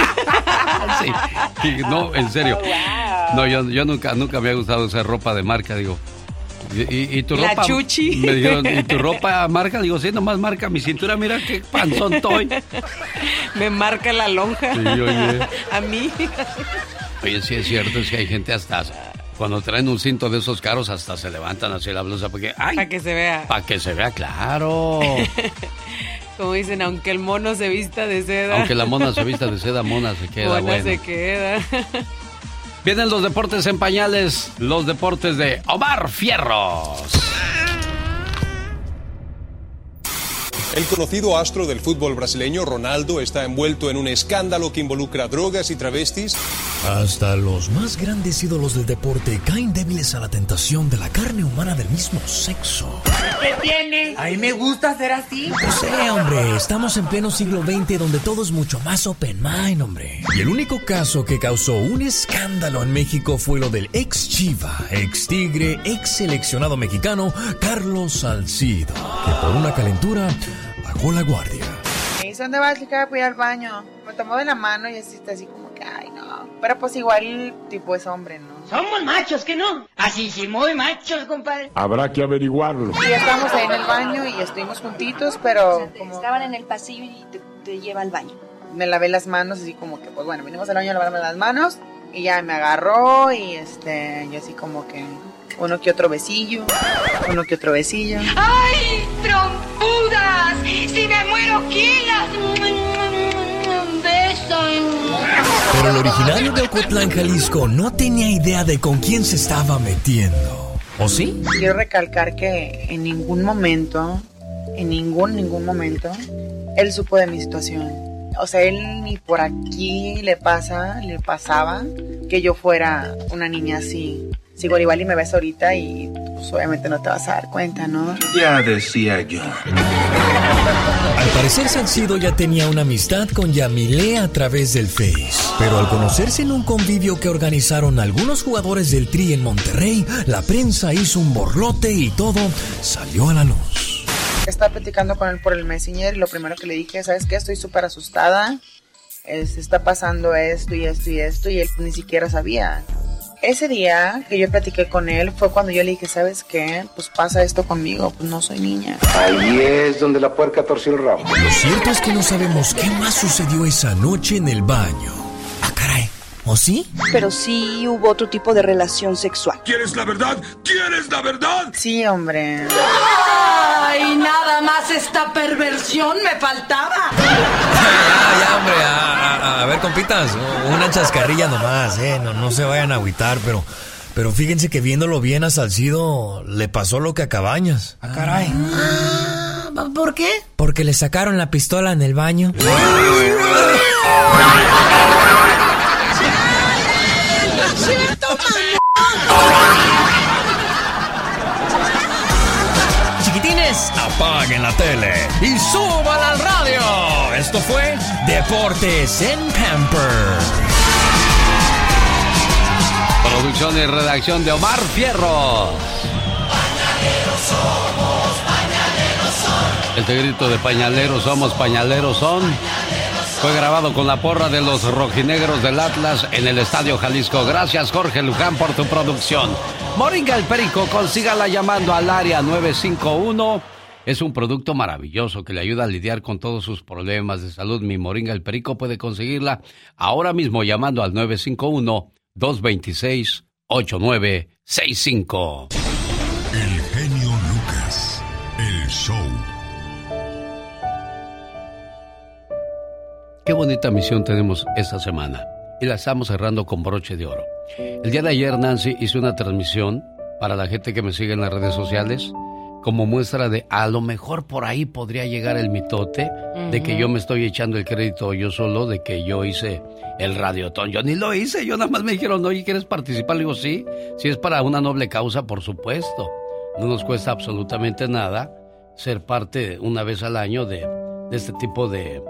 Sí, no, en serio. No, yo, yo nunca, nunca me ha gustado usar ropa de marca, digo. ¿Y, y- y tu La ropa? chuchi. Me dijeron, ¿y tu ropa marca? Digo, sí, nomás marca mi cintura, mira qué panzón estoy. Me marca la lonja. Sí, oye. A mí. Oye, sí es cierto, es que hay gente hasta... Cuando traen un cinto de esos caros, hasta se levantan así la blusa porque... ¡Ay! Para que se vea. Para que se vea claro. Como dicen, aunque el mono se vista de seda. Aunque la mona se vista de seda, mona se queda mona bueno. se queda. Vienen los deportes en pañales, los deportes de Omar Fierros. El conocido astro del fútbol brasileño, Ronaldo, está envuelto en un escándalo que involucra drogas y travestis. Hasta los más grandes ídolos del deporte caen débiles a la tentación de la carne humana del mismo sexo. ¿Qué tiene? A mí me gusta ser así. No sé, hombre, estamos en pleno siglo XX donde todo es mucho más open mind, hombre. Y el único caso que causó un escándalo en México fue lo del ex Chiva, ex Tigre, ex seleccionado mexicano, Carlos Salcido, que por una calentura bajó la guardia. Me dice, ¿dónde vas? Le dije, "Ah, voy al baño. Me tomó de la mano y así está así como que, ay, no. Pero pues igual, tipo, es hombre, ¿no? Somos machos, ¿que no? Así sí, muy machos, compadre. Habrá que averiguarlo. Y ya estábamos ahí en el baño y estuvimos juntitos, pero como Estaban en el pasillo y te, te lleva al baño. me lavé las manos así como que, pues bueno, venimos al baño a lavarme las manos y ya me agarró y este, yo así como que uno que otro besillo, uno que otro besillo. ¡Ay, originario de Ocotlán, Jalisco, no tenía idea de con quién se estaba metiendo. ¿O sí? Quiero recalcar que en ningún momento, en ningún, ningún momento, él supo de mi situación. O sea, él ni por aquí le pasa, le pasaba que yo fuera una niña así. Si igual igual y me ves ahorita y pues obviamente no te vas a dar cuenta, ¿no? Ya decía yo. Al parecer Salcido ya tenía una amistad con Yamile a través del Face. Pero al conocerse en un convivio que organizaron algunos jugadores del Tri en Monterrey, la prensa hizo un borlote y todo salió a la luz. Estaba platicando con él por el Messenger y lo primero que le dije, ¿sabes qué? Estoy súper asustada. Es- está pasando esto y esto y esto y él ni siquiera sabía. Ese día que yo platiqué con él fue cuando yo le dije, ¿sabes qué? Pues pasa esto conmigo, pues no soy niña. Ahí es donde la puerca torció el rabo. Lo cierto es que no sabemos qué más sucedió esa noche en el baño. Ah. ¿O sí? Pero sí hubo otro tipo de relación sexual. ¿Quieres la verdad? ¿Quieres la verdad? Sí, hombre. ¡Ay, nada más esta perversión me faltaba! Ya, ya, hombre, a, a- a ver, compitas, una chascarrilla nomás, eh, no, no se vayan a agüitar, pero, pero fíjense que viéndolo bien a Salcido le pasó lo que a Cabañas. Ah, caray. ¿Por qué? Porque le sacaron la pistola en el baño. Chiquitines, apaguen la tele y suban al radio. Esto fue Deportes en Pamper. Producción y redacción de Omar Fierro. Este grito de pañaleros somos, pañaleros son. Fue grabado con la porra de los rojinegros del Atlas en el Estadio Jalisco. Gracias Jorge Luján por tu producción. Moringa el Perico, consígala llamando al área 951. Es un producto maravilloso que le ayuda a lidiar con todos sus problemas de salud. Mi Moringa el Perico puede conseguirla ahora mismo llamando al 951-226-8965. El genio Lucas. El show. Qué bonita misión tenemos esta semana y la estamos cerrando con broche de oro. El día de ayer Nancy hizo una transmisión para la gente que me sigue en las redes sociales como muestra de a lo mejor por ahí podría llegar el mitote de que yo me estoy echando el crédito yo solo de que yo hice el radiotón. Yo ni lo hice, yo nada más me dijeron, oye, ¿quieres participar? Le digo, sí, si es para una noble causa, por supuesto. No nos cuesta absolutamente nada ser parte una vez al año de, de este tipo de,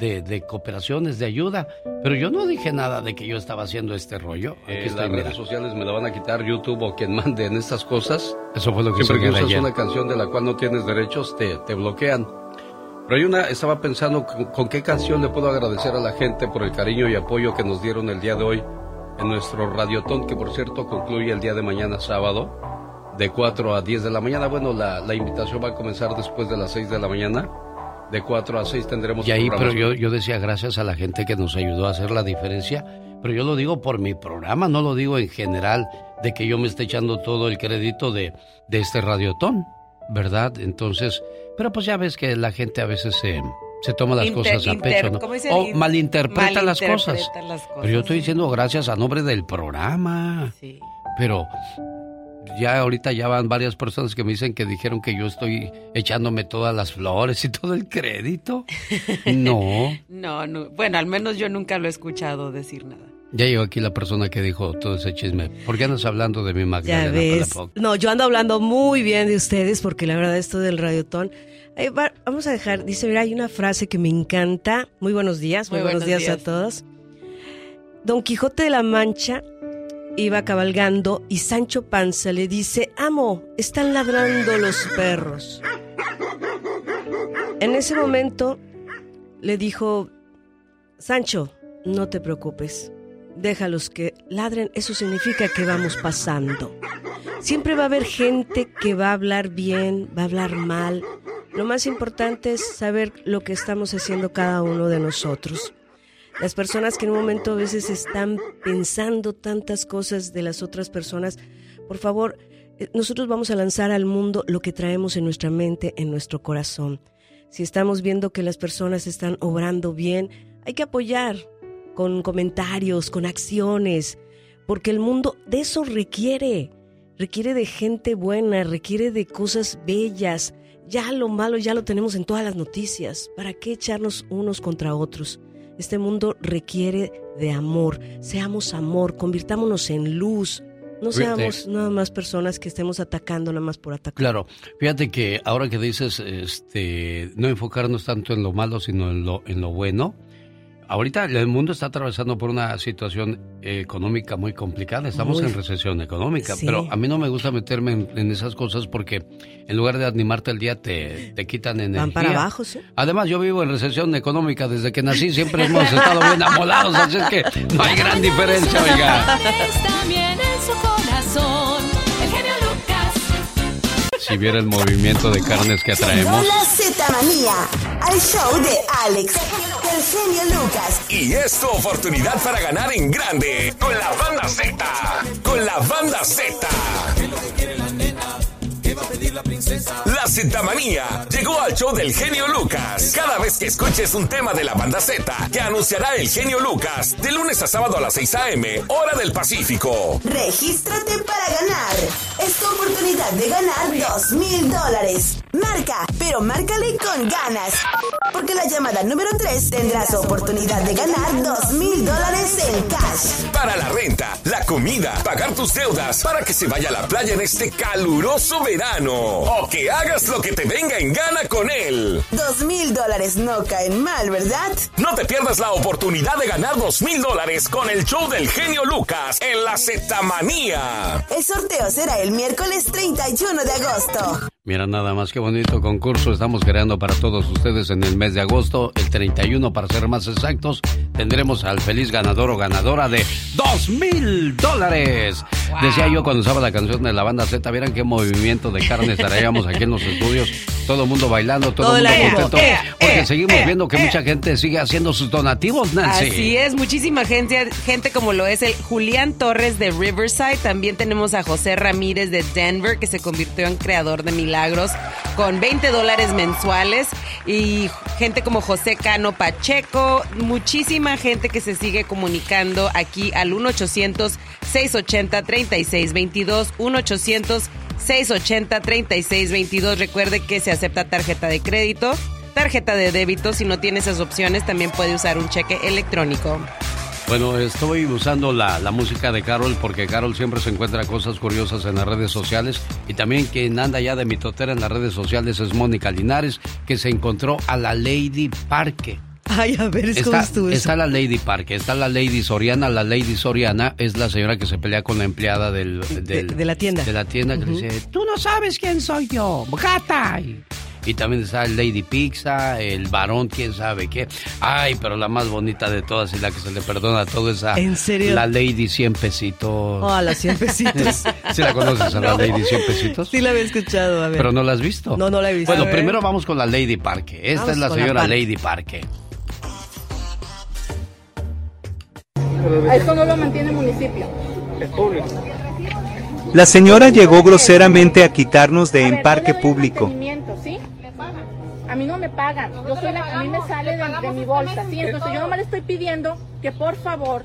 de, de cooperaciones, de ayuda. Pero yo no dije nada de que yo estaba haciendo este rollo. Eh, estoy, las mira. redes sociales me la van a quitar YouTube o quien mande en estas cosas. Eso fue lo que Siempre que usas ayer. una canción de la cual no tienes derechos, te, te bloquean. Pero hay una, estaba pensando con, con qué canción le puedo agradecer a la gente por el cariño y apoyo que nos dieron el día de hoy en nuestro radiotón, que por cierto concluye el día de mañana sábado, de 4 a 10 de la mañana. Bueno, la, la invitación va a comenzar después de las 6 de la mañana. De 4 a 6 tendremos Y ahí, pero yo, yo decía gracias a la gente que nos ayudó a hacer la diferencia, pero yo lo digo por mi programa, no lo digo en general de que yo me esté echando todo el crédito de, de este radiotón, ¿verdad? Entonces, pero pues ya ves que la gente a veces se, se toma las Inter- cosas a inter- pecho, ¿no? O In- malinterpreta las cosas. las Pero yo estoy diciendo gracias a nombre del programa. Pero ya ahorita ya van varias personas que me dicen que dijeron que yo estoy echándome todas las flores y todo el crédito. No. No, no. Bueno, al menos yo nunca lo he escuchado decir nada. Ya llegó aquí la persona que dijo todo ese chisme. ¿Por qué andas hablando de mi Ya Magdalena ves. Palafox? No, yo ando hablando muy bien de ustedes porque la verdad esto del radiotón. eh, va- vamos a dejar, dice, mira, hay una frase que me encanta. Muy buenos días, muy, Muy buenos, buenos días, a todos. Don Quijote de la Mancha iba cabalgando y Sancho Panza le dice, amo, están ladrando los perros. En ese momento le dijo, Sancho, no te preocupes, déjalos que ladren, eso significa que vamos pasando. Siempre va a haber gente que va a hablar bien, va a hablar mal. Lo más importante es saber lo que estamos haciendo cada uno de nosotros. Las personas que en un momento a veces están pensando tantas cosas de las otras personas, por favor, eh, nosotros vamos a lanzar al mundo lo que traemos en nuestra mente, en nuestro corazón. Si estamos viendo que las personas están obrando bien, hay que apoyar con comentarios, con acciones, porque el mundo de eso requiere. Requiere de gente buena, requiere de cosas bellas. Ya lo malo ya lo tenemos en todas las noticias. ¿Para qué echarnos unos contra otros? Este mundo requiere de amor. Seamos amor, convirtámonos en luz. No Fíjate. seamos nada más personas que estemos atacando nada más por atacar. Claro, fíjate que ahora que dices, este, no enfocarnos tanto en lo malo, sino en lo, en lo bueno. Ahorita el mundo está atravesando por una situación económica muy complicada. Estamos Muy. en recesión económica, Sí. pero a mí no me gusta meterme en, en esas cosas porque en lugar de animarte el día te, te quitan energía. Van para abajo, sí. Además, yo vivo en recesión económica desde que nací. Siempre hemos estado bien amolados, así es que no hay gran diferencia, oiga. También en su corazón. El genio Lucas. Si viera el movimiento de carnes que atraemos. La Z-Manía al show de Alex, el genio Lucas. Y es tu oportunidad para ganar en grande con la banda Z. Con la banda Z. La Z-Manía llegó al show del genio Lucas. Cada vez que escuches un tema de la banda Z, que anunciará el genio Lucas de lunes a sábado a las 6 a.m., hora del Pacífico. Regístrate para ganar. Es tu oportunidad de ganar dos mil dólares. Marca, pero márcale con ganas. Porque la llamada número 3 tendrá su oportunidad de ganar dos mil dólares en cash. Para la renta, la comida, pagar tus deudas, para que se vaya a la playa en este caluroso verano. O que hagas lo que te venga en gana con él. Dos mil dólares no caen mal, ¿verdad? No te pierdas la oportunidad de ganar dos mil dólares con el show del genio Lucas en la Zetamanía. El sorteo será el miércoles 31 de agosto. Mira nada más qué bonito concurso estamos creando para todos ustedes en el mes de agosto, el 31 para ser más exactos, tendremos al feliz ganador o ganadora de dos mil dólares. Decía yo cuando usaba la canción de la banda Z, vieran qué movimiento de carne estaríamos aquí en los estudios, todo el mundo bailando, todo, Todo el mundo contento, Eh, porque eh, seguimos eh, viendo que mucha gente sigue haciendo sus donativos, Nancy. Así es, muchísima gente, gente como lo es el Julián Torres de Riverside. También tenemos a José Ramírez de Denver, que se convirtió en creador de milagros con 20 dólares mensuales. Y gente como José Cano Pacheco, muchísima gente que se sigue comunicando aquí al 1-800-680-3622. 1-800-680-3622. Recuerde que se acepta tarjeta de crédito. Tarjeta de débito, si no tiene esas opciones, también puede usar un cheque electrónico. Bueno, estoy usando la, la música de Carol porque Carol siempre se encuentra cosas curiosas en las redes sociales y también quien anda ya de mitotera en las redes sociales es Mónica Linares que se encontró a la Lady Parque. Ay, a ver, ¿cómo Está, está la Lady Parque, está la Lady Soriana. La Lady Soriana es la señora que se pelea con la empleada del, del- de la tienda. De la tienda que le dice, tú no sabes quién soy yo, gata. Y, también está el Lady Pizza, el varón, quién sabe qué. Ay, pero la más bonita de todas y la que se le perdona todo es a ¿En serio? la Lady 100 pesitos. Oh, a las 100 pesitos. ¿Sí la conoces a la. Lady 100 pesitos? Sí la había escuchado, a ver. Pero no la has visto. No, no la he visto. Bueno, primero vamos con la Lady Parque. Esta Vamos es la la señora Parque. Lady Parque. Eso no lo mantiene el municipio. Es público. La señora llegó groseramente a quitarnos de emparque público. A mí no me pagan. Yo soy la, a mí me sale de, de mi bolsa, ¿sí? Entonces yo nomás le estoy pidiendo que por favor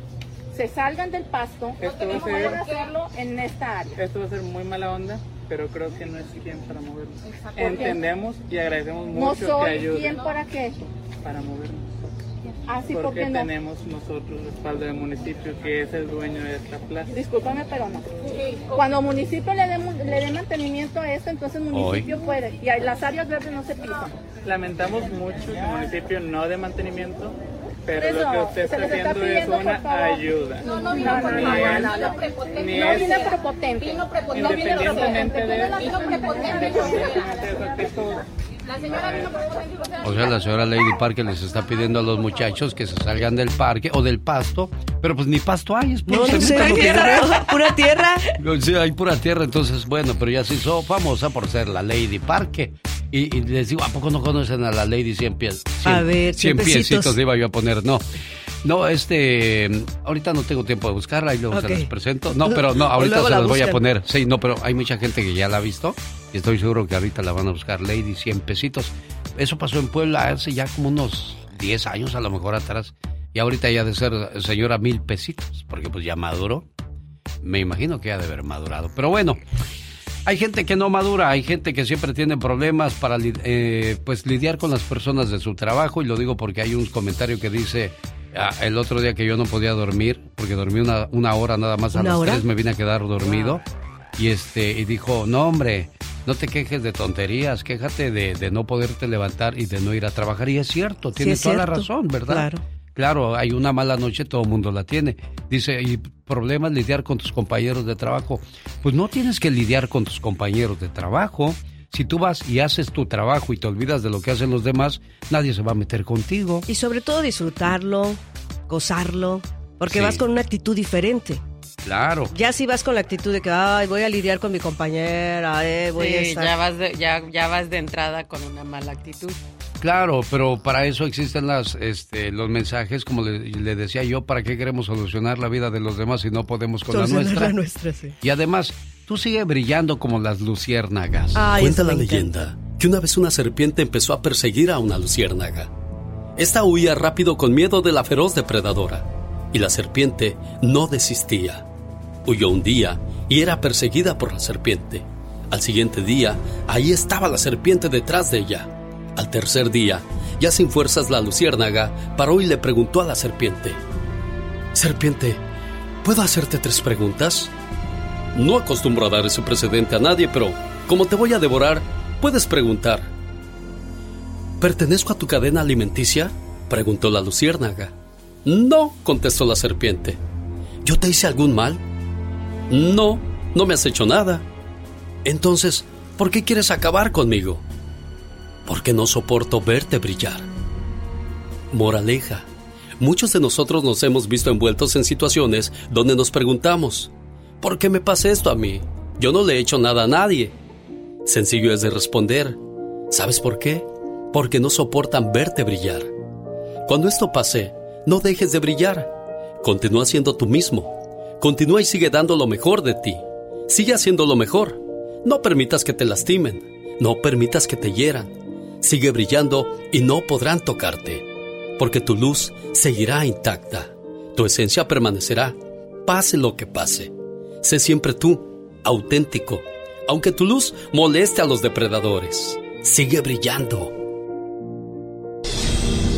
se salgan del pasto Esto y va a no ser- hacerlo en esta área. Esto va a ser muy mala onda, pero creo que no es quien para movernos. Entendemos y agradecemos No mucho que soy ayuden quien para qué. para movernos. Así porque porque no. tenemos nosotros respaldo del municipio que es el dueño de esta plaza. Discúlpame, pero no. Cuando municipio le dé le dé mantenimiento a esto, entonces el municipio puede. Y las áreas verdes no se pisan. Lamentamos mucho que el municipio no dé mantenimiento, pero Por lo eso, que usted está les está haciendo es pidiendo, una por favor. ayuda. No, no vino no, es- no, no, no prepotente. Independientemente de Vino prepotente. independientemente de actitud, La señora vino. O sea, la señora Lady Parque les está pidiendo a los muchachos que se salgan del parque o del pasto, pero pues ni pasto hay, es puro No, no sé, tierra, pura tierra. Sí, hay pura tierra, entonces bueno, pero ya se hizo famosa por ser la Lady Parque. Y, y les digo, ¿a poco no conocen a la Lady 100 pies? A ver, 100 cien piecitos pesitos. le iba yo a poner, no. No, este, ahorita no tengo tiempo de buscarla, ahí luego se las presento. No, pero no, ahorita se la las voy a poner. Sí, no, pero hay mucha gente que ya la ha visto y estoy seguro que ahorita la van a buscar Lady 100 pesitos. Eso pasó en Puebla hace ya como unos 10 años a lo mejor atrás. Y ahorita ya de ser señora mil pesitos, porque pues ya maduró. Me imagino que ha de haber madurado. Pero bueno, hay gente que no madura, hay gente que siempre tiene problemas para eh, pues lidiar con las personas de su trabajo y lo digo porque hay un comentario que dice El otro día que yo no podía dormir, porque dormí una, una hora nada más, a ¿Una las hora? tres me vine a quedar dormido. Y este, y dijo, no hombre, no te quejes de tonterías, quéjate de, de no poderte levantar y de no ir a trabajar. Y es cierto, tiene es toda la razón, ¿verdad? claro. Claro, hay una mala noche, todo el mundo la tiene. Dice, ¿y problemas lidiar con tus compañeros de trabajo? Pues no tienes que lidiar con tus compañeros de trabajo. Si tú vas y haces tu trabajo y te olvidas de lo que hacen los demás, nadie se va a meter contigo. Y sobre todo disfrutarlo, gozarlo, porque Sí. vas con una actitud diferente. Claro. Ya si vas con la actitud de que, ay, voy a lidiar con mi compañera, eh, voy a Sí, estar... ya vas, de, ya, ya vas de entrada con una mala actitud. Claro, pero para eso existen las, este, los mensajes, como le, le decía yo, ¿para qué queremos solucionar la vida de los demás si no podemos con la Solucionar nuestra? la nuestra, sí. Y además, tú sigue brillando como las luciérnagas. Ay, Cuenta la leyenda que una vez una serpiente empezó a perseguir a una luciérnaga. Esta huía rápido con miedo de la feroz depredadora, y la serpiente no desistía. Huyó un día y era perseguida por la serpiente. Al siguiente día, ahí estaba la serpiente detrás de ella. Al tercer día, ya sin fuerzas la luciérnaga paró y le preguntó a la serpiente, Serpiente, ¿puedo hacerte tres preguntas? No acostumbro a dar ese precedente a nadie, pero como te voy a devorar, puedes preguntar. ¿Pertenezco a tu cadena alimenticia? preguntó la luciérnaga. No, contestó la serpiente. ¿Yo te hice algún mal? No, no me has hecho nada. Entonces, ¿por qué quieres acabar conmigo? Porque no soporto verte brillar. Moraleja. Muchos de nosotros nos hemos visto envueltos en situaciones donde nos preguntamos, ¿por qué me pasa esto a mí? Yo no le he hecho nada a nadie. Sencillo es de responder, ¿sabes por qué? Porque no soportan verte brillar. Cuando esto pase, no dejes de brillar. Continúa siendo tú mismo. Continúa y sigue dando lo mejor de ti. Sigue haciendo lo mejor. No permitas que te lastimen. No permitas que te hieran. Sigue brillando y no podrán tocarte. Porque tu luz seguirá intacta. Tu esencia permanecerá. Pase lo que pase. Sé siempre tú, auténtico. Aunque tu luz moleste a los depredadores. Sigue brillando.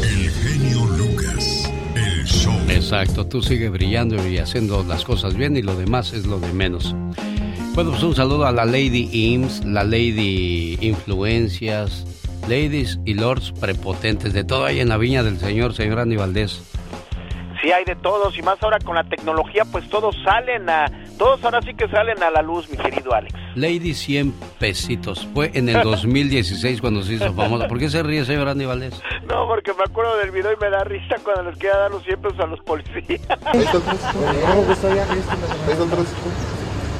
El genio Lucas. El show. Exacto, tú sigue brillando y haciendo las cosas bien y lo demás es lo de menos. Bueno, pues un saludo a la Lady Ims, la Lady Influencias, Ladies y Lords prepotentes, de todo ahí en la viña del señor, señor Andy Valdés. Sí, hay de todos y más ahora con la tecnología, pues todos salen a, todos ahora sí que salen a la luz, mi querido Alex. Lady 100 pesitos, fue en el 2016 cuando se hizo famosa. ¿Por qué se ríe, señor Andy Valdés? No, porque me acuerdo del video y me da risa cuando les queda dar los 100 pesos a los policías.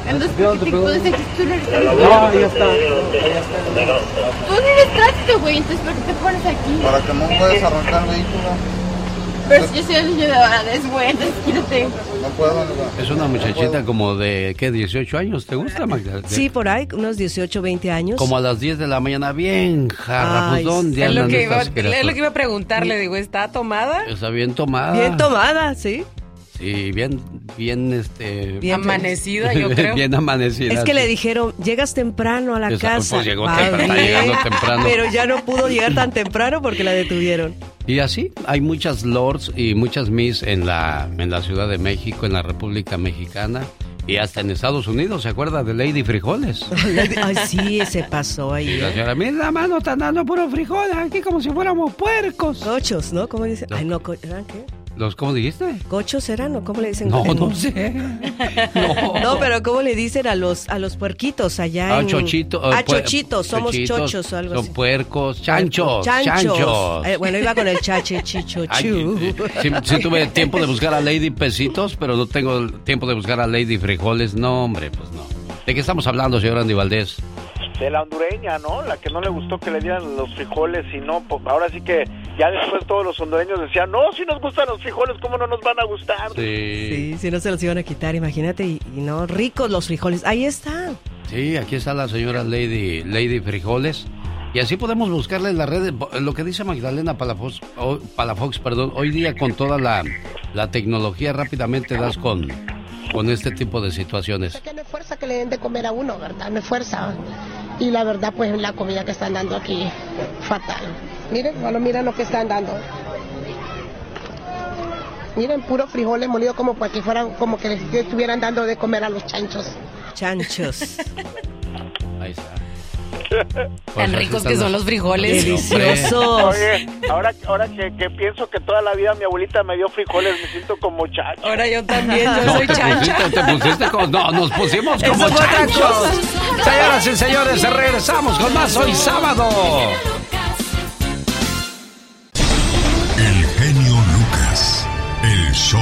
Entonces, ¿por qué te puedes decir que tú no eres tránsito? No, ya está. Tú no eres tránsito, güey, entonces ¿por qué te pones aquí? Para que no puedas arrancar el vehículo. Pero si yo soy el niño de ahora, es bueno, quítate. No puedo, Es una muchachita como de, ¿qué? 18 años, ¿te gusta, Magda? De- Sí, por ahí, unos 18, 20 años. Como a las 10 de la mañana, bien jarra, pues Ay, ¿dónde Es lo, que iba, estas es lo que criaturas? iba a preguntar, le digo, ¿está tomada? Está bien tomada. Bien tomada, sí. Sí, bien, bien, este... Bien Amanecida, yo creo. bien amanecida. Es que sí. le dijeron, llegas temprano a la Esa- casa. pues llegó temprano, llegando temprano. Pero ya no pudo llegar tan temprano porque la detuvieron. Y así, hay muchas lords y muchas miss en la, en la Ciudad de México, en la República Mexicana y hasta en Estados Unidos. ¿Se acuerda de Lady Frijoles? Ay, sí, se pasó ahí. la señora, mira la mano, están dando puro frijol aquí como si fuéramos puercos. Cochos, ¿no? ¿Cómo dicen? Ay, no, co- ¿eran qué? ¿Los, ¿Cómo dijiste? ¿Cochos eran o cómo le dicen? No, no sé. No, pero ¿cómo le dicen a los a los puerquitos allá Ah, en... chochito, Ah, eh, chochitos, somos chochitos, chochos o algo Son así. puercos, chanchos, Chanchos. chanchos. Eh, bueno, iba con el chache chicho chu. sí, sí tuve tiempo de buscar a Lady Pesitos, pero no tengo tiempo de buscar a Lady Frijoles. No, hombre, pues no. ¿De qué estamos hablando, señor Andy Valdés? De la hondureña, ¿no? La que no le gustó que le dieran los frijoles y no, pues ahora sí que ya después todos los hondureños decían, no, si nos gustan los frijoles, ¿cómo no nos van a gustar? Sí, si no se los iban a quitar, imagínate, y, y no, ricos los frijoles. Ahí están. Sí, aquí está la señora Lady, Lady Frijoles. Y así podemos buscarle en las redes. Lo que dice Magdalena Palafox, o- Palafox perdón, hoy día con toda la, la tecnología rápidamente das con, con este tipo de situaciones. que no es fuerza que le den de comer a uno, ¿verdad? No es fuerza. Y la verdad, pues la comida que están dando aquí, fatal. Miren, solo miren lo que están dando. Miren, puros frijoles molidos como para que fueran, como que les estuvieran dando de comer a los chanchos. Chanchos. Ahí está. Tan ricos que son los frijoles. Deliciosos. Oye, ahora, ahora que, que pienso que toda la vida mi abuelita me dio frijoles, me siento como chacho. Ahora yo también, yo No, soy te chancha. pusiste, te pusiste como... No, nos pusimos Eso como otra chanchos. Señoras y señores, regresamos con más hoy sábado. El genio Lucas. El show.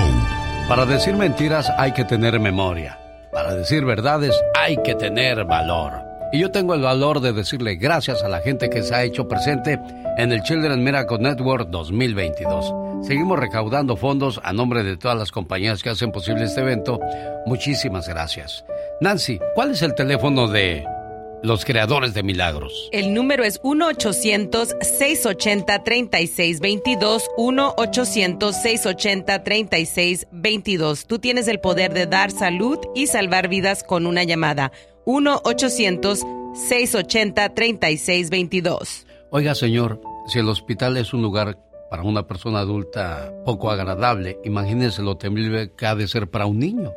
Para decir mentiras hay que tener memoria. Para decir verdades hay que tener valor. Y yo tengo el valor de decirle gracias a la gente que se ha hecho presente en el Children Miracle Network 2022. Seguimos recaudando fondos a nombre de todas las compañías que hacen posible este evento. Muchísimas gracias. Nancy, ¿cuál es el teléfono de los creadores de milagros? El número es 1-800-680-3622. 1-800-680-3622. Tú tienes el poder de dar salud y salvar vidas con una llamada. 1-800-680-3622. Oiga, señor, si el hospital es un lugar para una persona adulta poco agradable, imagínese lo temible que ha de ser para un niño.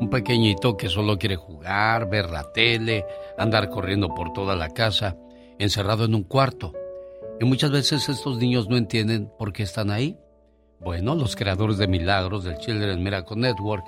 Un pequeñito que solo quiere jugar, ver la tele, andar corriendo por toda la casa, encerrado en un cuarto. Y muchas veces estos niños no entienden por qué están ahí. Bueno, los creadores de milagros del Children Miracle Network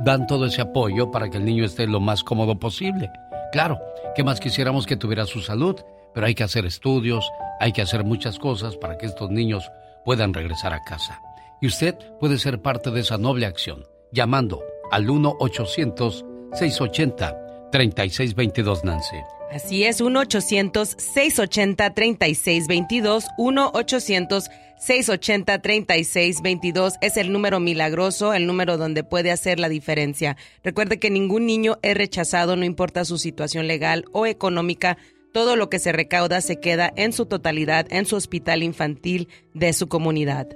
dan todo ese apoyo para que el niño esté lo más cómodo posible. Claro, ¿qué más quisiéramos que tuviera su salud? Pero hay que hacer estudios, hay que hacer muchas cosas para que estos niños puedan regresar a casa. Y usted puede ser parte de esa noble acción, llamando al 1-800-680-3622, Nancy. Así es, 1-800-680-3622. 1-800-680-3622 es el número milagroso, el número donde puede hacer la diferencia. Recuerde que ningún niño es rechazado, no importa su situación legal o económica. Todo lo que se recauda se queda en su totalidad en su hospital infantil de su comunidad.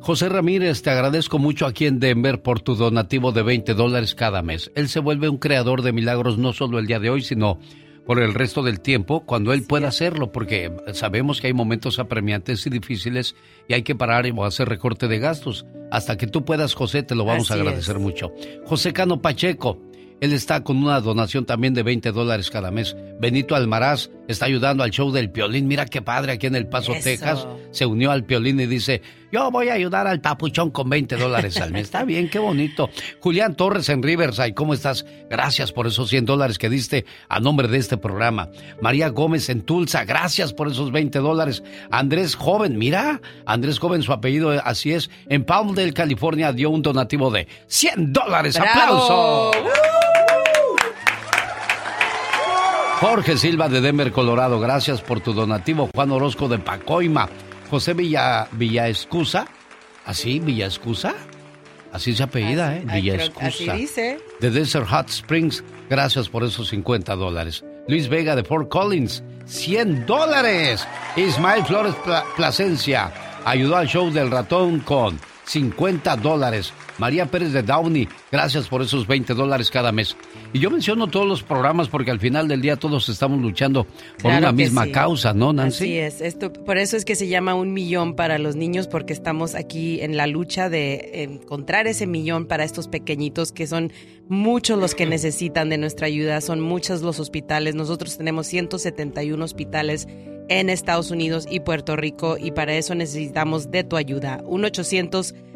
José Ramírez, te agradezco mucho aquí en Denver por tu donativo de 20 dólares cada mes. Él se vuelve un creador de milagros no solo el día de hoy, sino por el resto del tiempo cuando él pueda hacerlo, porque sabemos que hay momentos apremiantes y difíciles y hay que parar o hacer recorte de gastos. Hasta que tú puedas, José, te lo vamos a agradecer es. mucho. José Cano Pacheco, él está con una donación también de 20 dólares cada mes. Benito Almaraz está ayudando al show del Piolín. Mira qué padre aquí en El Paso, Eso. Texas. Se unió al Piolín y dice, yo voy a ayudar al papuchón con 20 dólares al mes. Está bien, qué bonito. Julián Torres en Riverside, ¿cómo estás? Gracias por esos 100 dólares que diste a nombre de este programa. María Gómez en Tulsa, gracias por esos 20 dólares. Andrés Joven, mira, Andrés Joven, su apellido así es. En Palmdale, California, dio un donativo de 100 dólares. ¡Aplauso! Jorge Silva de Denver, Colorado, gracias por tu donativo. Juan Orozco de Pacoima. José Villa, Villaescusa. ¿Así? ¿Villaescusa? Así se apellida, ¿eh? Ay, creo- así Villaescusa. dice. De Desert Hot Springs, gracias por esos 50 dólares. Luis Vega de Fort Collins, 100 dólares. Ismael Flores Pla- Plasencia ayudó al show del ratón con 50 dólares. María Pérez de Downey, gracias por esos 20 dólares cada mes. Y yo menciono todos los programas porque al final del día todos estamos luchando por Claro una misma sí. causa, ¿no, Nancy? Así es. Esto, por eso es que se llama un millón para los niños, porque estamos aquí en la lucha de encontrar ese millón para estos pequeñitos que son muchos los que necesitan de nuestra ayuda. Son muchos los hospitales. Nosotros tenemos 171 hospitales en Estados Unidos y Puerto Rico y para eso necesitamos de tu ayuda.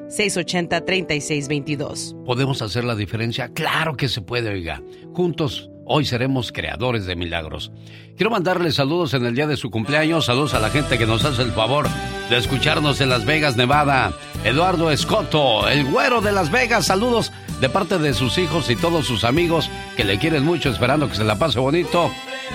1-800-680-3622. ¿Podemos hacer la diferencia? Claro que se puede, oiga. Juntos, hoy seremos creadores de milagros. Quiero mandarles saludos en el día de su cumpleaños. Saludos a la gente que nos hace el favor de escucharnos en Las Vegas, Nevada. Eduardo Escoto, el güero de Las Vegas. Saludos de parte de sus hijos y todos sus amigos que le quieren mucho, esperando que se la pase bonito.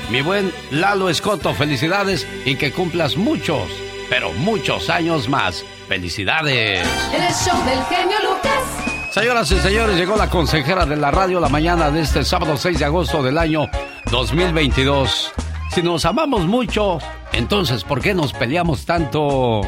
Mi buen Lalo Escoto, felicidades y que cumplas muchos, pero muchos años más. Felicidades. El show del genio Lucas. Señoras y señores, llegó la consejera de la radio la mañana de este sábado 6 de agosto del año 2022. Si nos amamos mucho, entonces, ¿por qué nos peleamos tanto?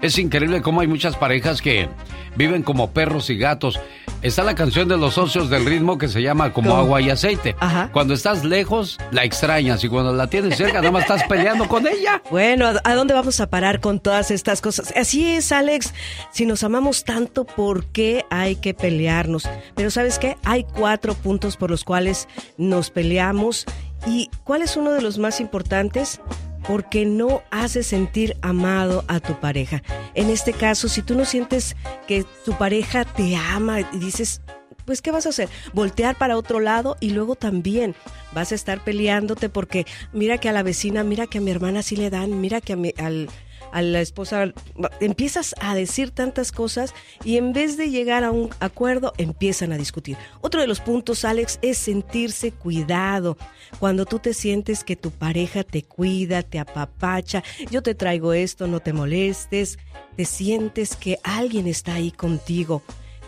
Es increíble cómo hay muchas parejas que viven como perros y gatos. Está la canción de los socios del ritmo que se llama Como agua y aceite. Cuando estás lejos, la extrañas y cuando la tienes cerca, nada más estás peleando con ella. Bueno, ¿a dónde vamos a parar con todas estas cosas? Así es, Alex. Si nos amamos tanto, ¿por qué hay que pelearnos? Pero ¿sabes qué? Hay cuatro puntos por los cuales nos peleamos. ¿Y cuál es uno de los más importantes? Porque no haces sentir amado a tu pareja. En este caso, si tú no sientes que tu pareja te ama y dices, pues ¿qué vas a hacer? Voltear para otro lado y luego también vas a estar peleándote porque mira que a la vecina, mira que a mi hermana sí le dan, mira que a mi, al, a la esposa, empiezas a decir tantas cosas y en vez de llegar a un acuerdo, empiezan a discutir. Otro de los puntos, Alex, es sentirse cuidado. Cuando tú te sientes que tu pareja te cuida, te apapacha, yo te traigo esto, no te molestes, te sientes que alguien está ahí contigo.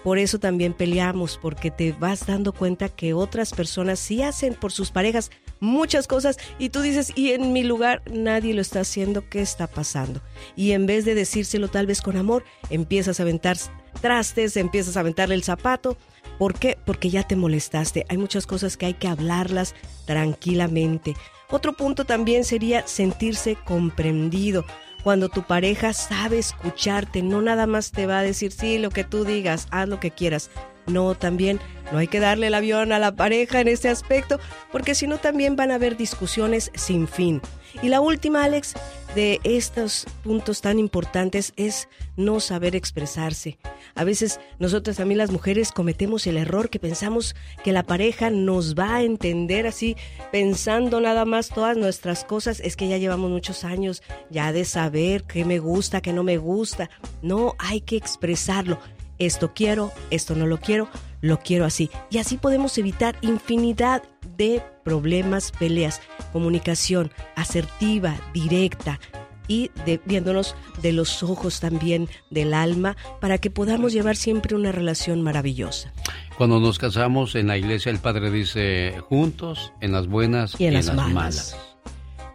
Por eso también peleamos, porque te vas dando cuenta que otras personas sí hacen por sus parejas muchas cosas y tú dices, y en mi lugar nadie lo está haciendo, ¿qué está pasando? Y en vez de decírselo tal vez con amor, empiezas a aventar trastes, empiezas a aventarle el zapato. ¿Por qué? Porque ya te molestaste. Hay muchas cosas que hay que hablarlas tranquilamente. Otro punto también sería sentirse comprendido. Cuando tu pareja sabe escucharte, no nada más te va a decir, sí, lo que tú digas, haz lo que quieras. No, también no hay que darle el avión a la pareja en este aspecto, porque si no también van a haber discusiones sin fin. Y la última, Alex, de estos puntos tan importantes es no saber expresarse. A veces nosotras también las mujeres cometemos el error que pensamos que la pareja nos va a entender así, pensando nada más todas nuestras cosas. Es que ya llevamos muchos años ya de saber qué me gusta, qué no me gusta. No, hay que expresarlo esto quiero, esto no lo quiero, lo quiero así. Y así podemos evitar infinidad de problemas, peleas, comunicación asertiva, directa y viéndonos de los ojos también del alma para que podamos llevar siempre una relación maravillosa. Cuando nos casamos en la iglesia el Padre dice juntos en las buenas y en, las, malas.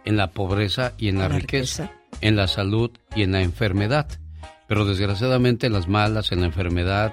en la pobreza y en la, riqueza, en la salud y en la enfermedad. Pero desgraciadamente en las malas, en la enfermedad,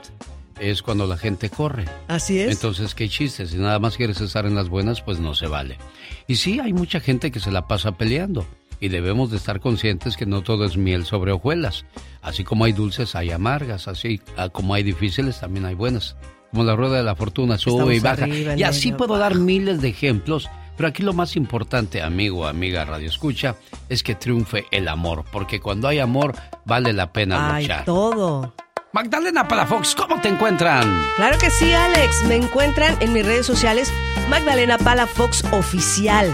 es cuando la gente corre. Así es. Entonces, qué chiste, si nada más quieres estar en las buenas, pues no se vale. Y sí, hay mucha gente que se la pasa peleando. Y debemos de estar conscientes que no todo es miel sobre hojuelas. Así como hay dulces, hay amargas. Así ah, como hay difíciles, también hay buenas. Como la rueda de la fortuna sube y baja. y así puedo dar miles de ejemplos pero aquí lo más importante, amigo, amiga, radio escucha, es que triunfe el amor, porque cuando hay amor vale la pena Ay, luchar. todo. Magdalena Palafox, ¿cómo te encuentran? Claro que sí, Alex. Me encuentran en mis redes sociales Magdalena Palafox Oficial.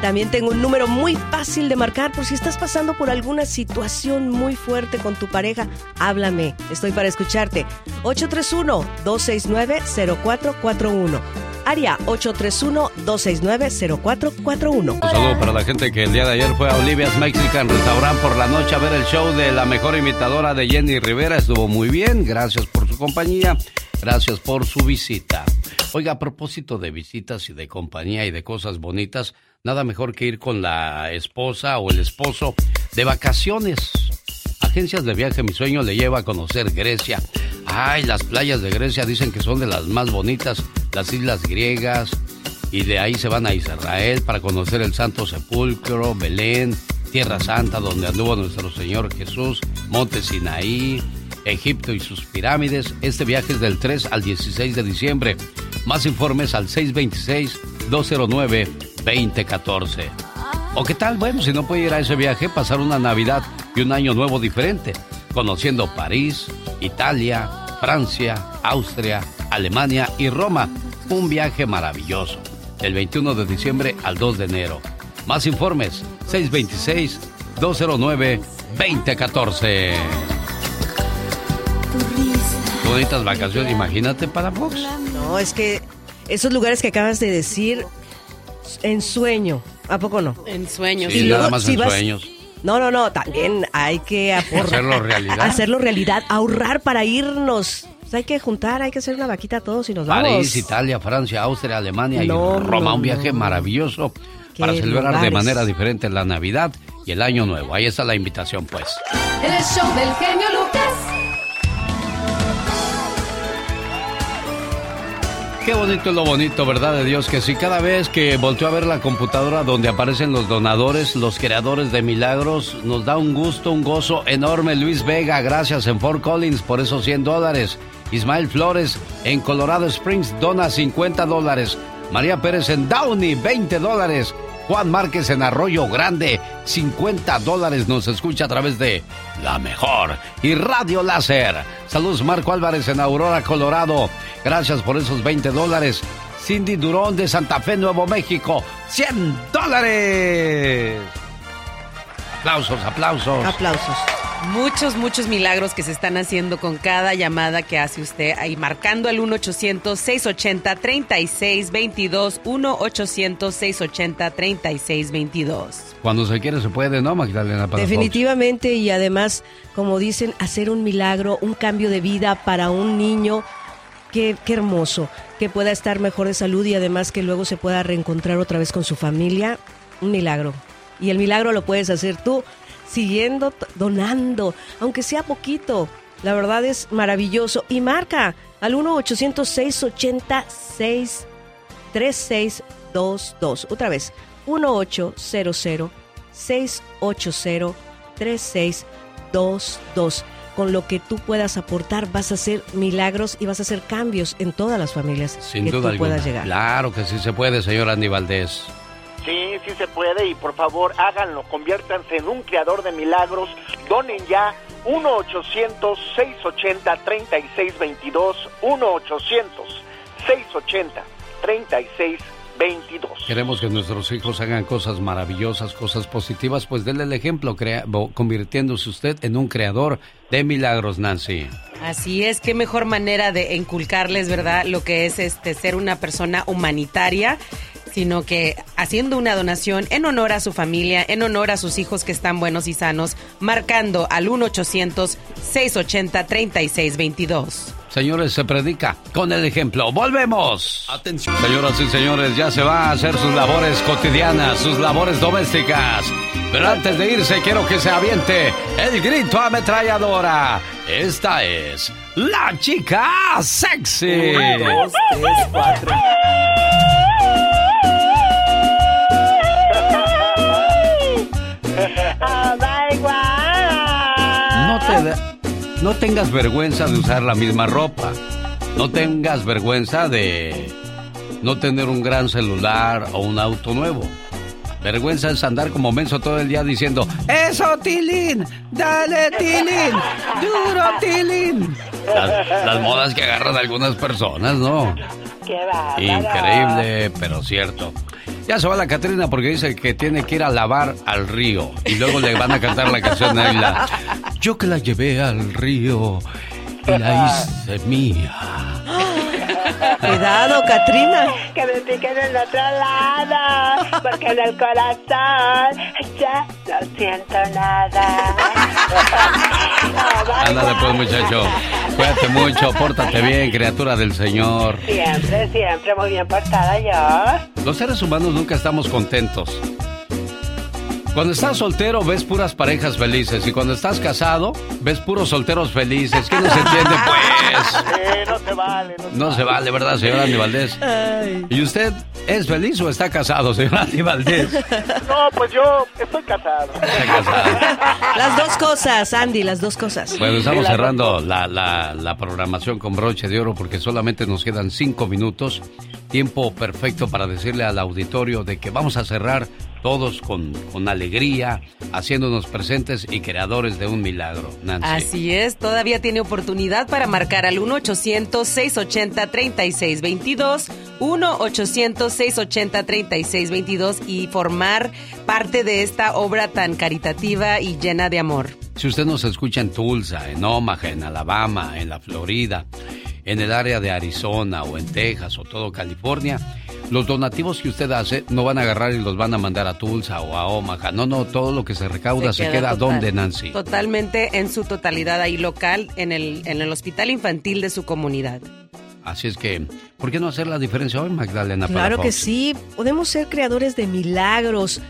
También tengo un número muy fácil de marcar por si estás pasando por alguna situación muy fuerte con tu pareja. Háblame, estoy para escucharte. 831-269-0441 área 831-269-0441. Un saludo para la gente que el día de ayer fue a Olivia's Mexican Restaurant por la noche a ver el show de la mejor imitadora de Jenny Rivera. Estuvo muy bien, gracias por su compañía, gracias por su visita. Oiga, a propósito de visitas y de compañía y de cosas bonitas, nada mejor que ir con la esposa o el esposo de vacaciones. Agencias de viaje Mi Sueño le lleva a conocer Grecia. Ay, las playas de Grecia dicen que son de las más bonitas, las islas griegas, y de ahí se van a Israel para conocer el Santo Sepulcro, Belén, Tierra Santa, donde anduvo nuestro Señor Jesús, Monte Sinaí, Egipto y sus pirámides. Este viaje es del 3 al 16 de diciembre. Más informes al 626-209-2014. ¿O qué tal? Bueno, si no puede ir a ese viaje, pasar una Navidad y un año nuevo diferente, conociendo París, Italia, Francia, Austria, Alemania y Roma. Un viaje maravilloso. Del 21 de diciembre al 2 de enero. Más informes, 626-209-2014. Bonitas vacaciones, imagínate para Fox. No, es que esos lugares que acabas de decir, en sueño, ¿a poco no? En sueños. Sí, nada más en sueños. No, no, no, también hay que hacerlo realidad. Hacerlo realidad, ahorrar para irnos. hay que juntar, hay que hacer una vaquita todos y nos vamos. París, Italia, Francia, Austria, Alemania y Roma. un viaje maravilloso para celebrar de manera diferente la Navidad y el Año Nuevo. Ahí está la invitación, pues. El show del genio Lucas. Qué bonito es lo bonito, ¿verdad? De Dios, que si cada vez que volteo a ver la computadora donde aparecen los donadores, los creadores de milagros, nos da un gusto, un gozo enorme. Luis Vega, gracias en Fort Collins por esos 100 dólares. Ismael Flores en Colorado Springs dona 50 dólares. María Pérez en Downey, 20 dólares. Juan Márquez en Arroyo Grande, 50 dólares nos escucha a través de La Mejor y Radio Láser. Saludos Marco Álvarez en Aurora, Colorado. Gracias por esos 20 dólares. Cindy Durón de Santa Fe, Nuevo México, 100 dólares. Aplausos, aplausos. Aplausos. Muchos, muchos milagros que se están haciendo con cada llamada que hace usted ahí marcando al 1-800-680-3622. 1-800-680-3622. Cuando se quiere se puede, ¿no, Magdalena? Definitivamente y además, como dicen, hacer un milagro, un cambio de vida para un niño. Qué, qué hermoso, que pueda estar mejor de salud y además que luego se pueda reencontrar otra vez con su familia. Un milagro. Y el milagro lo puedes hacer tú siguiendo donando, aunque sea poquito. La verdad es maravilloso. Y marca al 1-800-686-3622. Otra vez, 1-800-680-3622. Con lo que tú puedas aportar, vas a hacer milagros y vas a hacer cambios en todas las familias Sin que duda tú puedas llegar. Claro que sí se puede, señor Andy Valdés. Sí, sí se puede y por favor háganlo, conviértanse en un creador de milagros, donen ya 1-800-680-3622, 1-800-680-3622. Queremos que nuestros hijos hagan cosas maravillosas, cosas positivas, pues denle el ejemplo, crea- convirtiéndose usted en un creador de milagros, Nancy. Así es, qué mejor manera de inculcarles, ¿verdad? Lo que es este ser una persona humanitaria, sino que haciendo una donación en honor a su familia, en honor a sus hijos que están buenos y sanos, marcando al 1-800-680-3622. Señores, se predica con el ejemplo. ¡Volvemos! Atención. Señoras y señores, ya se va a hacer sus labores cotidianas, sus labores domésticas. Pero antes de irse, quiero que se aviente el grito ametralladora. Esta es la chica sexy. Un, dos, tres, cuatro. No tengas vergüenza de usar la misma ropa. No tengas vergüenza de no tener un gran celular o un auto nuevo. Vergüenza es andar como menso todo el día diciendo, ¡Eso, Tilín! ¡Dale, Tilín! ¡Duro, Tilín! Las, las modas que agarran algunas personas, ¿no? Increíble, pero cierto. Ya se va la Catrina porque dice que tiene que ir a lavar al río. Y luego le van a cantar la canción a. Yo que la llevé al río la hice mía. Cuidado, Katrina. Que me piquen en el otro lado, porque en el corazón ya no siento nada. Ándale pues muchacho. Cuídate mucho, pórtate bien, criatura del Señor. Siempre, siempre muy bien portada yo. Los seres humanos nunca estamos contentos. Cuando estás soltero ves puras parejas felices y cuando estás casado ves puros solteros felices. ¿Qué no se entiende pues? Eh, no se vale. No se No se vale, ¿verdad, señor Andy Valdés? ¿Y usted es feliz o está casado, señor Andy Valdés? No, pues yo estoy casado. Las dos cosas, Andy, las dos cosas. Bueno, estamos cerrando la, la, la programación con broche de oro porque solamente nos quedan cinco minutos. Tiempo perfecto para decirle al auditorio de que vamos a cerrar todos con, con alegría, haciéndonos presentes y creadores de un milagro. Nancy. Así es, todavía tiene oportunidad para marcar al 1-800-680-3622, 1-800-680-3622 y formar parte de esta obra tan caritativa y llena de amor. Si usted nos escucha en Tulsa, en Omaha, en Alabama, en la Florida, en el área de Arizona o en Texas o todo California, los donativos que usted hace no van a agarrar y los van a mandar a Tulsa o a Omaha. No, no, todo lo que se recauda se, queda, total- donde, Nancy. Totalmente en su totalidad ahí local, en el, en el hospital infantil de su comunidad. Así es que, ¿por qué no hacer la diferencia hoy, Magdalena? Claro que sí, podemos ser creadores de milagros.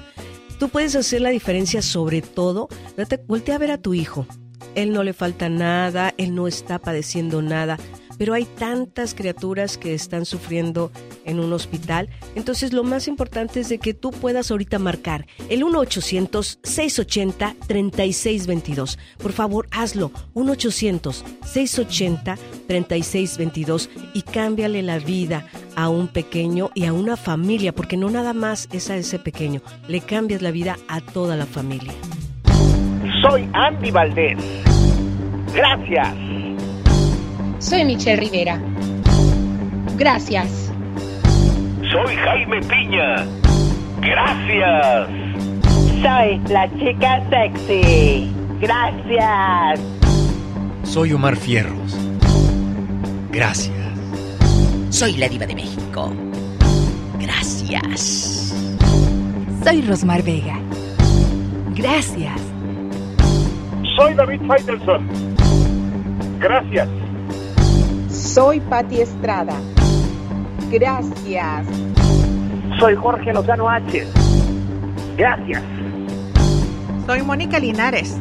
Tú puedes hacer la diferencia sobre todo, date, voltea a ver a tu hijo. Él no le falta nada, él no está padeciendo nada. pero hay tantas criaturas que están sufriendo en un hospital. Entonces lo más importante es de que tú puedas ahorita marcar el 1-800-680-3622. Por favor, hazlo. 1-800-680-3622 y cámbiale la vida a un pequeño y a una familia, porque no nada más es a ese pequeño, le cambias la vida a toda la familia. Soy Andy Valdés. Gracias. Soy Michelle Rivera. Gracias. Soy Jaime Piña. Gracias. Soy la chica sexy. Gracias. Soy Omar Fierros. Gracias. Soy la diva de México. Gracias. Soy Rosmar Vega. Gracias. Soy David Faitelson. Gracias. Soy Patti Estrada. Gracias. Soy Jorge Lozano H. Gracias. Soy Mónica Linares.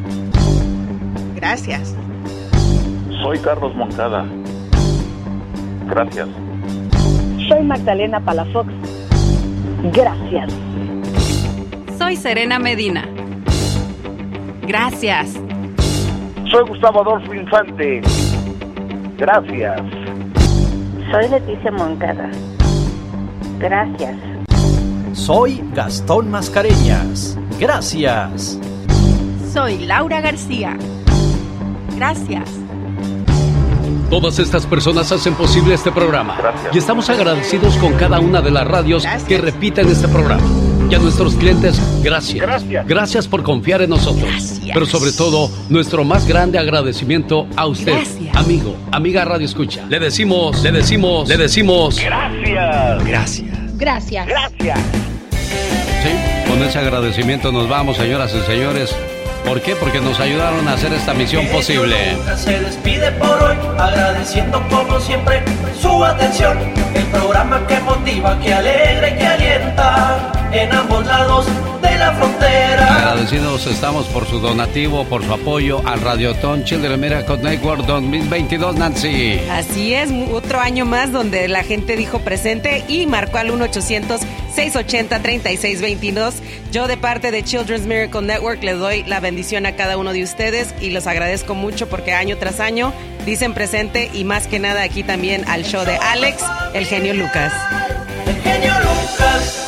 Gracias. Soy Carlos Moncada. Gracias. Soy Magdalena Palafox. Gracias. Soy Serena Medina. Gracias. Soy Gustavo Adolfo Infante. Gracias. Soy Leticia Moncada. Gracias. Soy Gastón Mascareñas. Gracias. Soy Laura García. Gracias. Todas estas personas hacen posible este programa. Y estamos agradecidos con cada una de las radios que repiten este programa. Y a nuestros clientes, gracias. Gracias. por confiar en nosotros. Pero sobre todo, nuestro más grande agradecimiento a usted, amigo, amiga Radio Escucha. Le decimos, le decimos, le decimos. Gracias. Gracias. Gracias. Gracias. Sí, con ese agradecimiento nos vamos, señoras y señores. ¿Por qué? Porque nos ayudaron a hacer esta misión posible. Se despide por hoy, agradeciendo como siempre su atención. El programa que motiva, que alegra y que alienta en ambos lados de la frontera. Agradecidos estamos por su donativo, por su apoyo al Radiotón Children Miracle Network 2022, Nancy. Así es, otro año más donde la gente dijo presente y marcó al 1-800-680-3622. Yo de parte de Children's Miracle Network les doy la bendición a cada uno de ustedes y los agradezco mucho porque año tras año dicen presente y más que nada aquí también al show de Alex, el genio Lucas.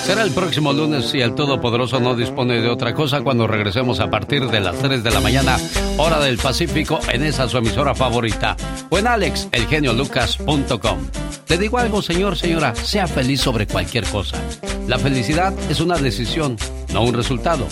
Será el próximo lunes si el Todopoderoso no dispone de otra cosa cuando regresemos a partir de las 3 de la mañana, hora del Pacífico, en esa su emisora favorita o en alexelgeniolucas.com. Te digo algo, señor, señora, sea feliz sobre cualquier cosa. La felicidad es una decisión, no un resultado.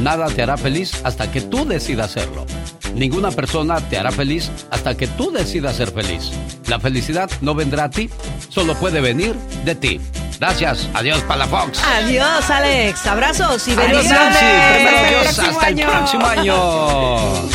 Nada te hará feliz hasta que tú decidas hacerlo. Ninguna persona te hará feliz hasta que tú decidas ser feliz. La felicidad no vendrá a ti, solo puede venir de ti. Gracias. Adiós, Palafox. Adiós, Alex. Abrazos y Adiós, bendiciones. Nancy. Primero Dios, hasta el próximo año.